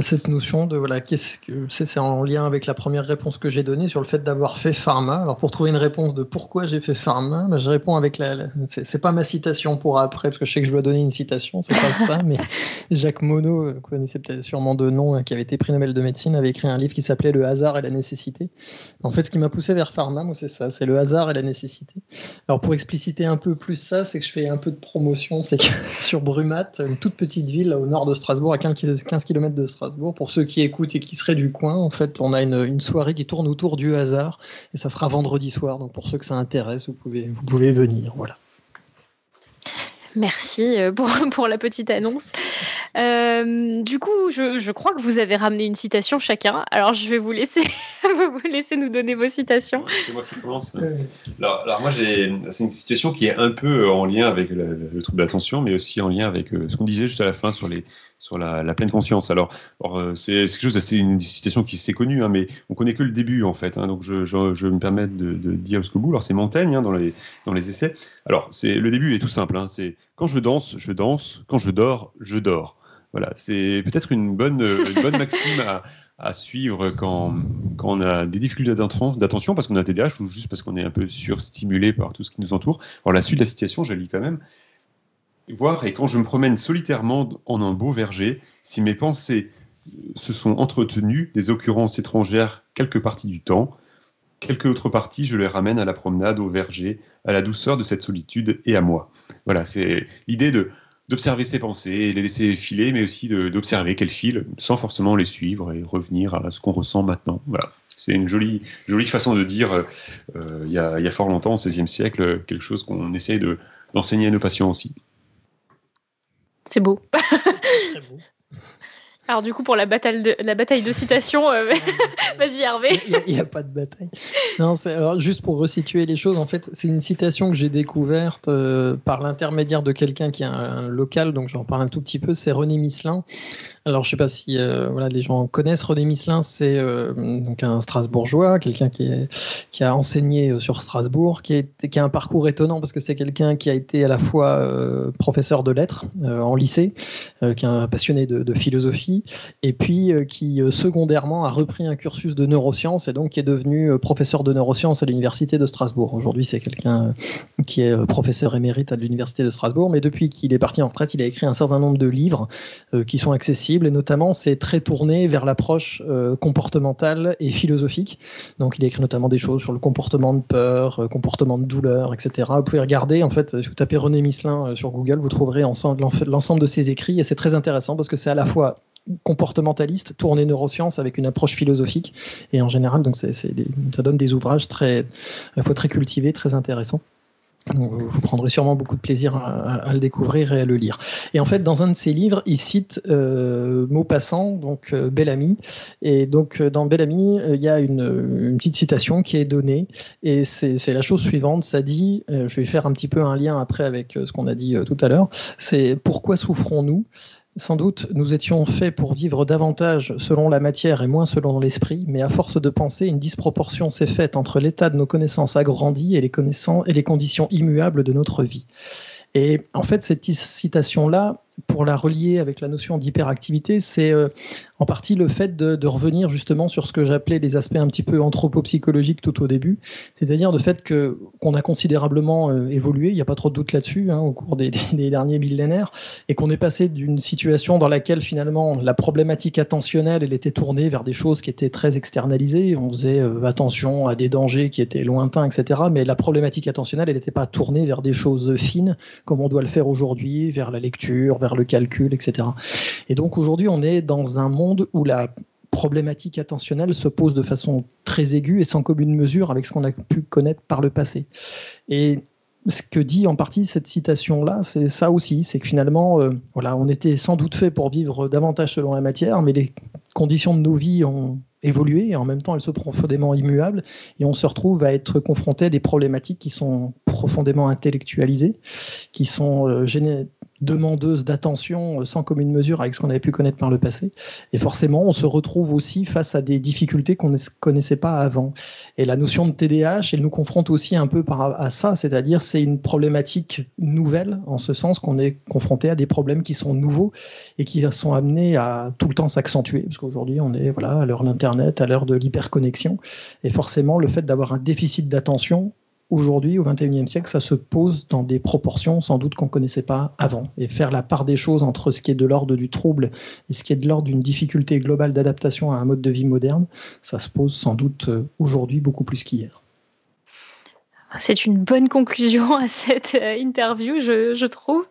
cette notion de voilà, qu'est-ce que c'est en lien avec la première réponse que j'ai donnée sur le fait d'avoir fait pharma. Alors pour trouver une réponse de pourquoi j'ai fait pharma, bah, je réponds avec la, c'est pas ma citation pour après parce que je sais que je dois donner une citation, c'est pas ça, mais Jacques Monod, euh, vous connaissez peut-être sûrement de nom, hein, qui avait été prix Nobel de médecine, avait écrit un livre qui s'appelait Le hasard et la nécessité. En fait, ce qui m'a poussé vers pharma, c'est ça, c'est le hasard et la nécessité. Alors pour expliciter un peu plus ça, c'est que je fais un peu de promotion, c'est que sur Brumat, une toute petite ville au nord de Strasbourg, à 15 km de Strasbourg. Pour ceux qui écoutent et qui seraient du coin, en fait, on a une, soirée qui tourne autour du hasard et ça sera vendredi soir. Donc pour ceux que ça intéresse, vous pouvez, vous pouvez venir. Voilà. Merci euh, pour, pour, la petite annonce. Euh, du coup, je, je, crois que vous avez ramené une citation chacun. Alors, je vais vous laisser, vous laisser nous donner vos citations. C'est moi qui commence. Alors, alors moi, c'est une situation qui est un peu en lien avec le, le trouble d'attention, mais aussi en lien avec euh, ce qu'on disait juste à la fin sur les, sur la, pleine conscience. Alors, euh, c'est quelque chose, c'est une citation qui s'est connue, hein, mais on connaît que le début en fait. Hein, donc, je, je, me permets de, dire ce bout. Alors, c'est Montaigne hein, dans, les, dans les essais. Alors, c'est le début est tout simple. c'est quand je danse, je danse. Quand je dors, je dors. Voilà, c'est peut-être une bonne, bonne maxime à, suivre quand, quand, on a des difficultés d'attention, parce qu'on a TDAH ou juste parce qu'on est un peu surstimulé par tout ce qui nous entoure. Alors, la suite de la citation, je lis quand même voir, et quand je me promène solitairement en un beau verger, si mes pensées se sont entretenues des occurrences étrangères quelques parties du temps, quelques autres parties, je les ramène à la promenade, au verger, à la douceur de cette solitude et à moi. Voilà, c'est l'idée d'observer ses pensées, les laisser filer, mais aussi d'observer qu'elles filent sans forcément les suivre et revenir à ce qu'on ressent maintenant. Voilà. C'est une jolie, jolie façon de dire, euh, il, y a, fort longtemps, au XVIe siècle, quelque chose qu'on essaye d'enseigner à nos patients aussi. C'est beau. Beau. Alors du coup, pour la bataille de, la bataille de citation, euh, vas-y Hervé. Il n'y a, pas de bataille. Non, alors juste pour resituer les choses, en fait, c'est une citation que j'ai découverte euh, par l'intermédiaire de quelqu'un qui est un, local, donc j'en parle un tout petit peu, c'est René Misselin. Alors, je ne sais pas si euh, voilà, les gens connaissent René Misselin, c'est donc un Strasbourgeois, quelqu'un qui, qui a enseigné sur Strasbourg, qui, est, qui a un parcours étonnant parce que c'est quelqu'un qui a été à la fois professeur de lettres en lycée, qui est un passionné de, philosophie, et puis qui secondairement a repris un cursus de neurosciences et donc qui est devenu professeur de neurosciences à l'université de Strasbourg. Aujourd'hui, c'est quelqu'un qui est professeur émérite à l'université de Strasbourg, mais depuis qu'il est parti en retraite, il a écrit un certain nombre de livres qui sont accessibles, et notamment c'est très tourné vers l'approche comportementale et philosophique. Donc il a écrit notamment des choses sur le comportement de peur, comportement de douleur, etc. Vous pouvez regarder, en fait, si vous tapez René Misselin sur Google, vous trouverez l'ensemble de ses écrits, et c'est très intéressant parce que c'est à la fois comportementaliste, tourné neurosciences avec une approche philosophique. Et en général, donc ça donne des ouvrages très, à la fois très cultivés, très intéressants. Vous prendrez sûrement beaucoup de plaisir à, le découvrir et à le lire. Et en fait, dans un de ses livres, il cite euh, Maupassant, donc euh, Bellamy. Et donc, euh, dans Bellamy, il y a une, petite citation qui est donnée. Et c'est la chose suivante. Ça dit, je vais faire un petit peu un lien après avec ce qu'on a dit tout à l'heure, c'est pourquoi souffrons-nous? Sans doute, nous étions faits pour vivre davantage selon la matière et moins selon l'esprit, mais à force de penser, une disproportion s'est faite entre l'état de nos connaissances agrandies et les, connaissances, et les conditions immuables de notre vie. Et en fait, cette citation-là, pour la relier avec la notion d'hyperactivité, c'est euh, en partie le fait de, revenir justement sur ce que j'appelais les aspects un petit peu anthropopsychologiques tout au début, c'est-à-dire le fait que qu'on a considérablement euh, évolué, il n'y a pas trop de doute là-dessus, hein, au cours des, derniers millénaires, et qu'on est passé d'une situation dans laquelle finalement la problématique attentionnelle, elle était tournée vers des choses qui étaient très externalisées, on faisait euh, attention à des dangers qui étaient lointains, etc. Mais la problématique attentionnelle, elle n'était pas tournée vers des choses fines, comme on doit le faire aujourd'hui, vers la lecture, vers le calcul, etc. Et donc aujourd'hui, on est dans un monde où la problématique attentionnelle se pose de façon très aiguë et sans commune mesure avec ce qu'on a pu connaître par le passé. Et ce que dit en partie cette citation-là, c'est ça aussi, c'est que finalement, euh, voilà, on était sans doute fait pour vivre davantage selon la matière, mais les conditions de nos vies ont évolué et en même temps elles sont profondément immuables et on se retrouve à être confronté à des problématiques qui sont profondément intellectualisées, qui sont euh, demandeuse d'attention euh, sans commune mesure avec ce qu'on avait pu connaître par le passé. Et forcément, on se retrouve aussi face à des difficultés qu'on ne connaissait pas avant. Et la notion de TDAH, elle nous confronte aussi un peu à ça, c'est-à-dire c'est une problématique nouvelle, en ce sens qu'on est confronté à des problèmes qui sont nouveaux et qui sont amenés à tout le temps s'accentuer, parce qu'aujourd'hui, on est voilà, à l'heure d'Internet, à l'heure de l'hyperconnexion. Et forcément, le fait d'avoir un déficit d'attention, aujourd'hui, au XXIe siècle, ça se pose dans des proportions sans doute qu'on ne connaissait pas avant. Et faire la part des choses entre ce qui est de l'ordre du trouble et ce qui est de l'ordre d'une difficulté globale d'adaptation à un mode de vie moderne, ça se pose sans doute euh, aujourd'hui beaucoup plus qu'hier. C'est une bonne conclusion à cette euh, interview, je, trouve.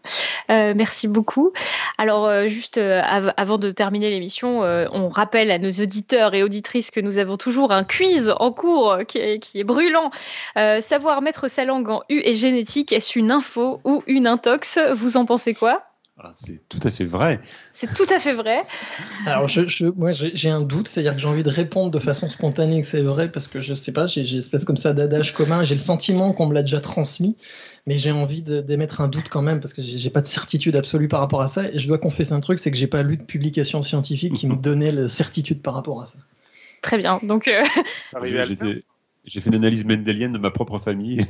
Euh, merci beaucoup. Alors, euh, juste avant de terminer l'émission, on rappelle à nos auditeurs et auditrices que nous avons toujours un quiz en cours qui est, brûlant. savoir mettre sa langue en U et génétique, est-ce une info ou une intox? Vous en pensez quoi? Ah, c'est tout à fait vrai. C'est tout à fait vrai. Alors, je, moi, j'ai un doute, c'est-à-dire que j'ai envie de répondre de façon spontanée que c'est vrai, parce que je sais pas, j'ai une espèce comme ça d'adage commun, j'ai le sentiment qu'on me l'a déjà transmis, mais j'ai envie d'émettre un doute quand même, parce que j'ai pas de certitude absolue par rapport à ça, et je dois confesser un truc, c'est que j'ai pas lu de publication scientifique qui me donnait la certitude par rapport à ça. Très bien, donc... Euh... J'ai fait une analyse mendélienne de ma propre famille.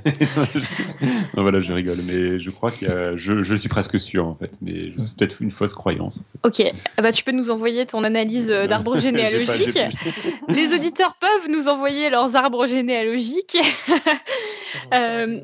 voilà, je rigole, mais je crois qu'il y a, je, je, suis presque sûr en fait, mais c'est peut-être une fausse croyance. Ok, ah bah, tu peux nous envoyer ton analyse euh, d'arbre généalogique. Les auditeurs peuvent nous envoyer leurs arbres généalogiques. Euh,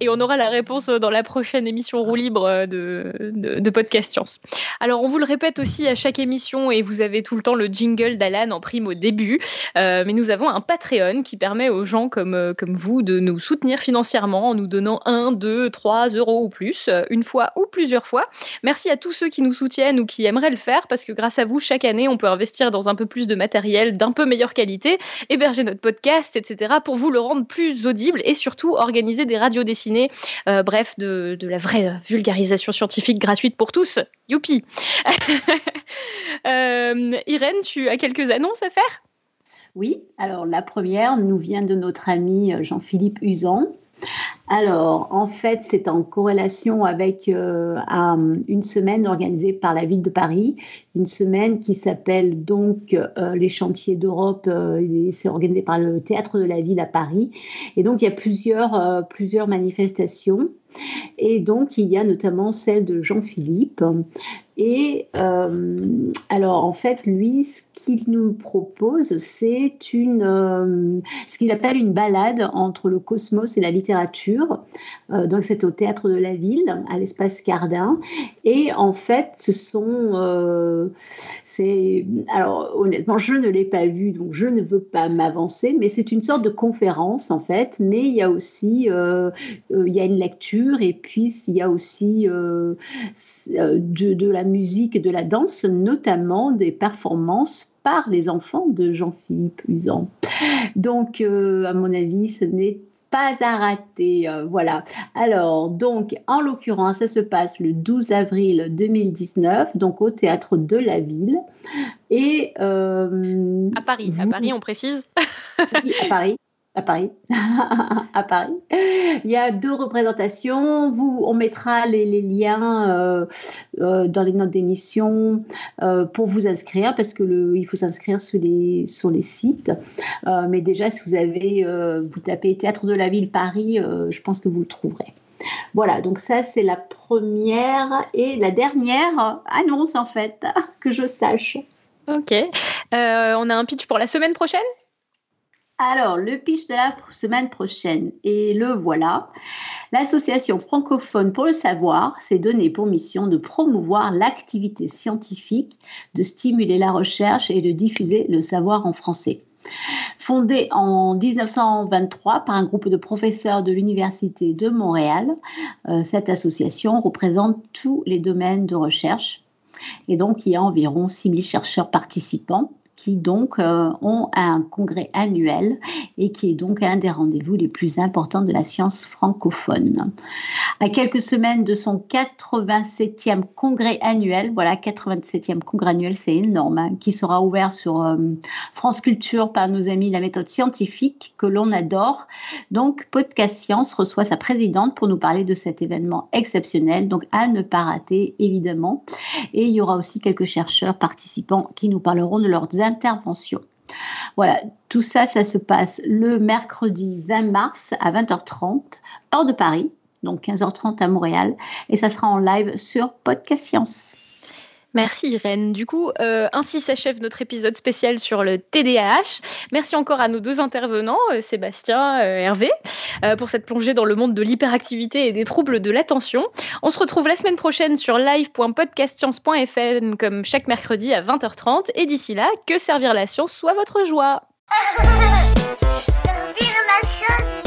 et on aura la réponse dans la prochaine émission roue libre de, de, Podcast Science. Alors, on vous le répète aussi à chaque émission, et vous avez tout le temps le jingle d'Alan en prime au début, euh, mais nous avons un Patreon qui permet aux gens comme, euh, comme vous de nous soutenir financièrement en nous donnant 1, 2, 3 euros ou plus, une fois ou plusieurs fois. Merci à tous ceux qui nous soutiennent ou qui aimeraient le faire, parce que grâce à vous, chaque année, on peut investir dans un peu plus de matériel d'un peu meilleure qualité, héberger notre podcast, etc., pour vous le rendre plus audible et surtout organiser des radios dessinées, euh, bref, de, la vraie vulgarisation scientifique gratuite pour tous. Youpi euh, Irène, tu as quelques annonces à faire? Oui, alors la première nous vient de notre ami euh, Jean-Philippe Usan. Alors, en fait, c'est en corrélation avec euh, une semaine organisée par la ville de Paris, une semaine qui s'appelle donc euh, les chantiers d'Europe. C'est organisé par le théâtre de la ville à Paris. Et donc, il y a plusieurs, plusieurs manifestations. Et donc, il y a notamment celle de Jean-Philippe. Et euh, alors, en fait, lui, ce qu'il nous propose, c'est une, euh, ce qu'il appelle une balade entre le cosmos et la littérature. Euh, donc, c'est au théâtre de la ville, à l'espace Cardin. Et en fait, ce sont, alors honnêtement, je ne l'ai pas vu, donc je ne veux pas m'avancer, mais c'est une sorte de conférence en fait. Mais il y a aussi, il y a une lecture et puis il y a aussi de, de la musique et de la danse, notamment des performances par les enfants de Jean-Philippe Usan. Donc, euh, à mon avis, ce n'est pas à rater. Euh, voilà. Alors, donc, en l'occurrence, ça se passe le 12 avril 2019, donc au théâtre de la ville. Et. Euh, à Paris, à Paris, on précise. oui, à Paris à Paris. à Paris. Il y a deux représentations. Vous, on mettra les, liens euh, euh, dans les notes d'émission euh, pour vous inscrire parce que le, il faut s'inscrire sur les, sur les sites. mais déjà, si vous avez, vous tapez Théâtre de la Ville Paris, je pense que vous le trouverez. Voilà, donc ça c'est la première et la dernière annonce en fait que je sache. Ok. on a un pitch pour la semaine prochaine? Alors, le pitch de la semaine prochaine, et le voilà. L'association francophone pour le savoir s'est donnée pour mission de promouvoir l'activité scientifique, de stimuler la recherche et de diffuser le savoir en français. Fondée en 1923 par un groupe de professeurs de l'Université de Montréal, euh, cette association représente tous les domaines de recherche. Et donc, il y a environ 6000 chercheurs participants qui donc euh, ont un congrès annuel et qui est donc un des rendez-vous les plus importants de la science francophone. À quelques semaines de son 87e congrès annuel, voilà 87e congrès annuel, c'est énorme, hein, qui sera ouvert sur euh, France Culture par nos amis la méthode scientifique que l'on adore. Donc Podcast Science reçoit sa présidente pour nous parler de cet événement exceptionnel, donc à ne pas rater évidemment. Et il y aura aussi quelques chercheurs participants qui nous parleront de leurs intervention. Voilà, tout ça, ça se passe le mercredi 20 mars à 20h30, hors de Paris, donc 15h30 à Montréal, et ça sera en live sur Podcast Science. Merci Irène. Du coup, euh, ainsi s'achève notre épisode spécial sur le TDAH. Merci encore à nos deux intervenants, euh, Sébastien, euh, Hervé, pour cette plongée dans le monde de l'hyperactivité et des troubles de l'attention. On se retrouve la semaine prochaine sur live.podcastscience.fm comme chaque mercredi à 20h30. Et d'ici là, que servir la science soit votre joie. servir la science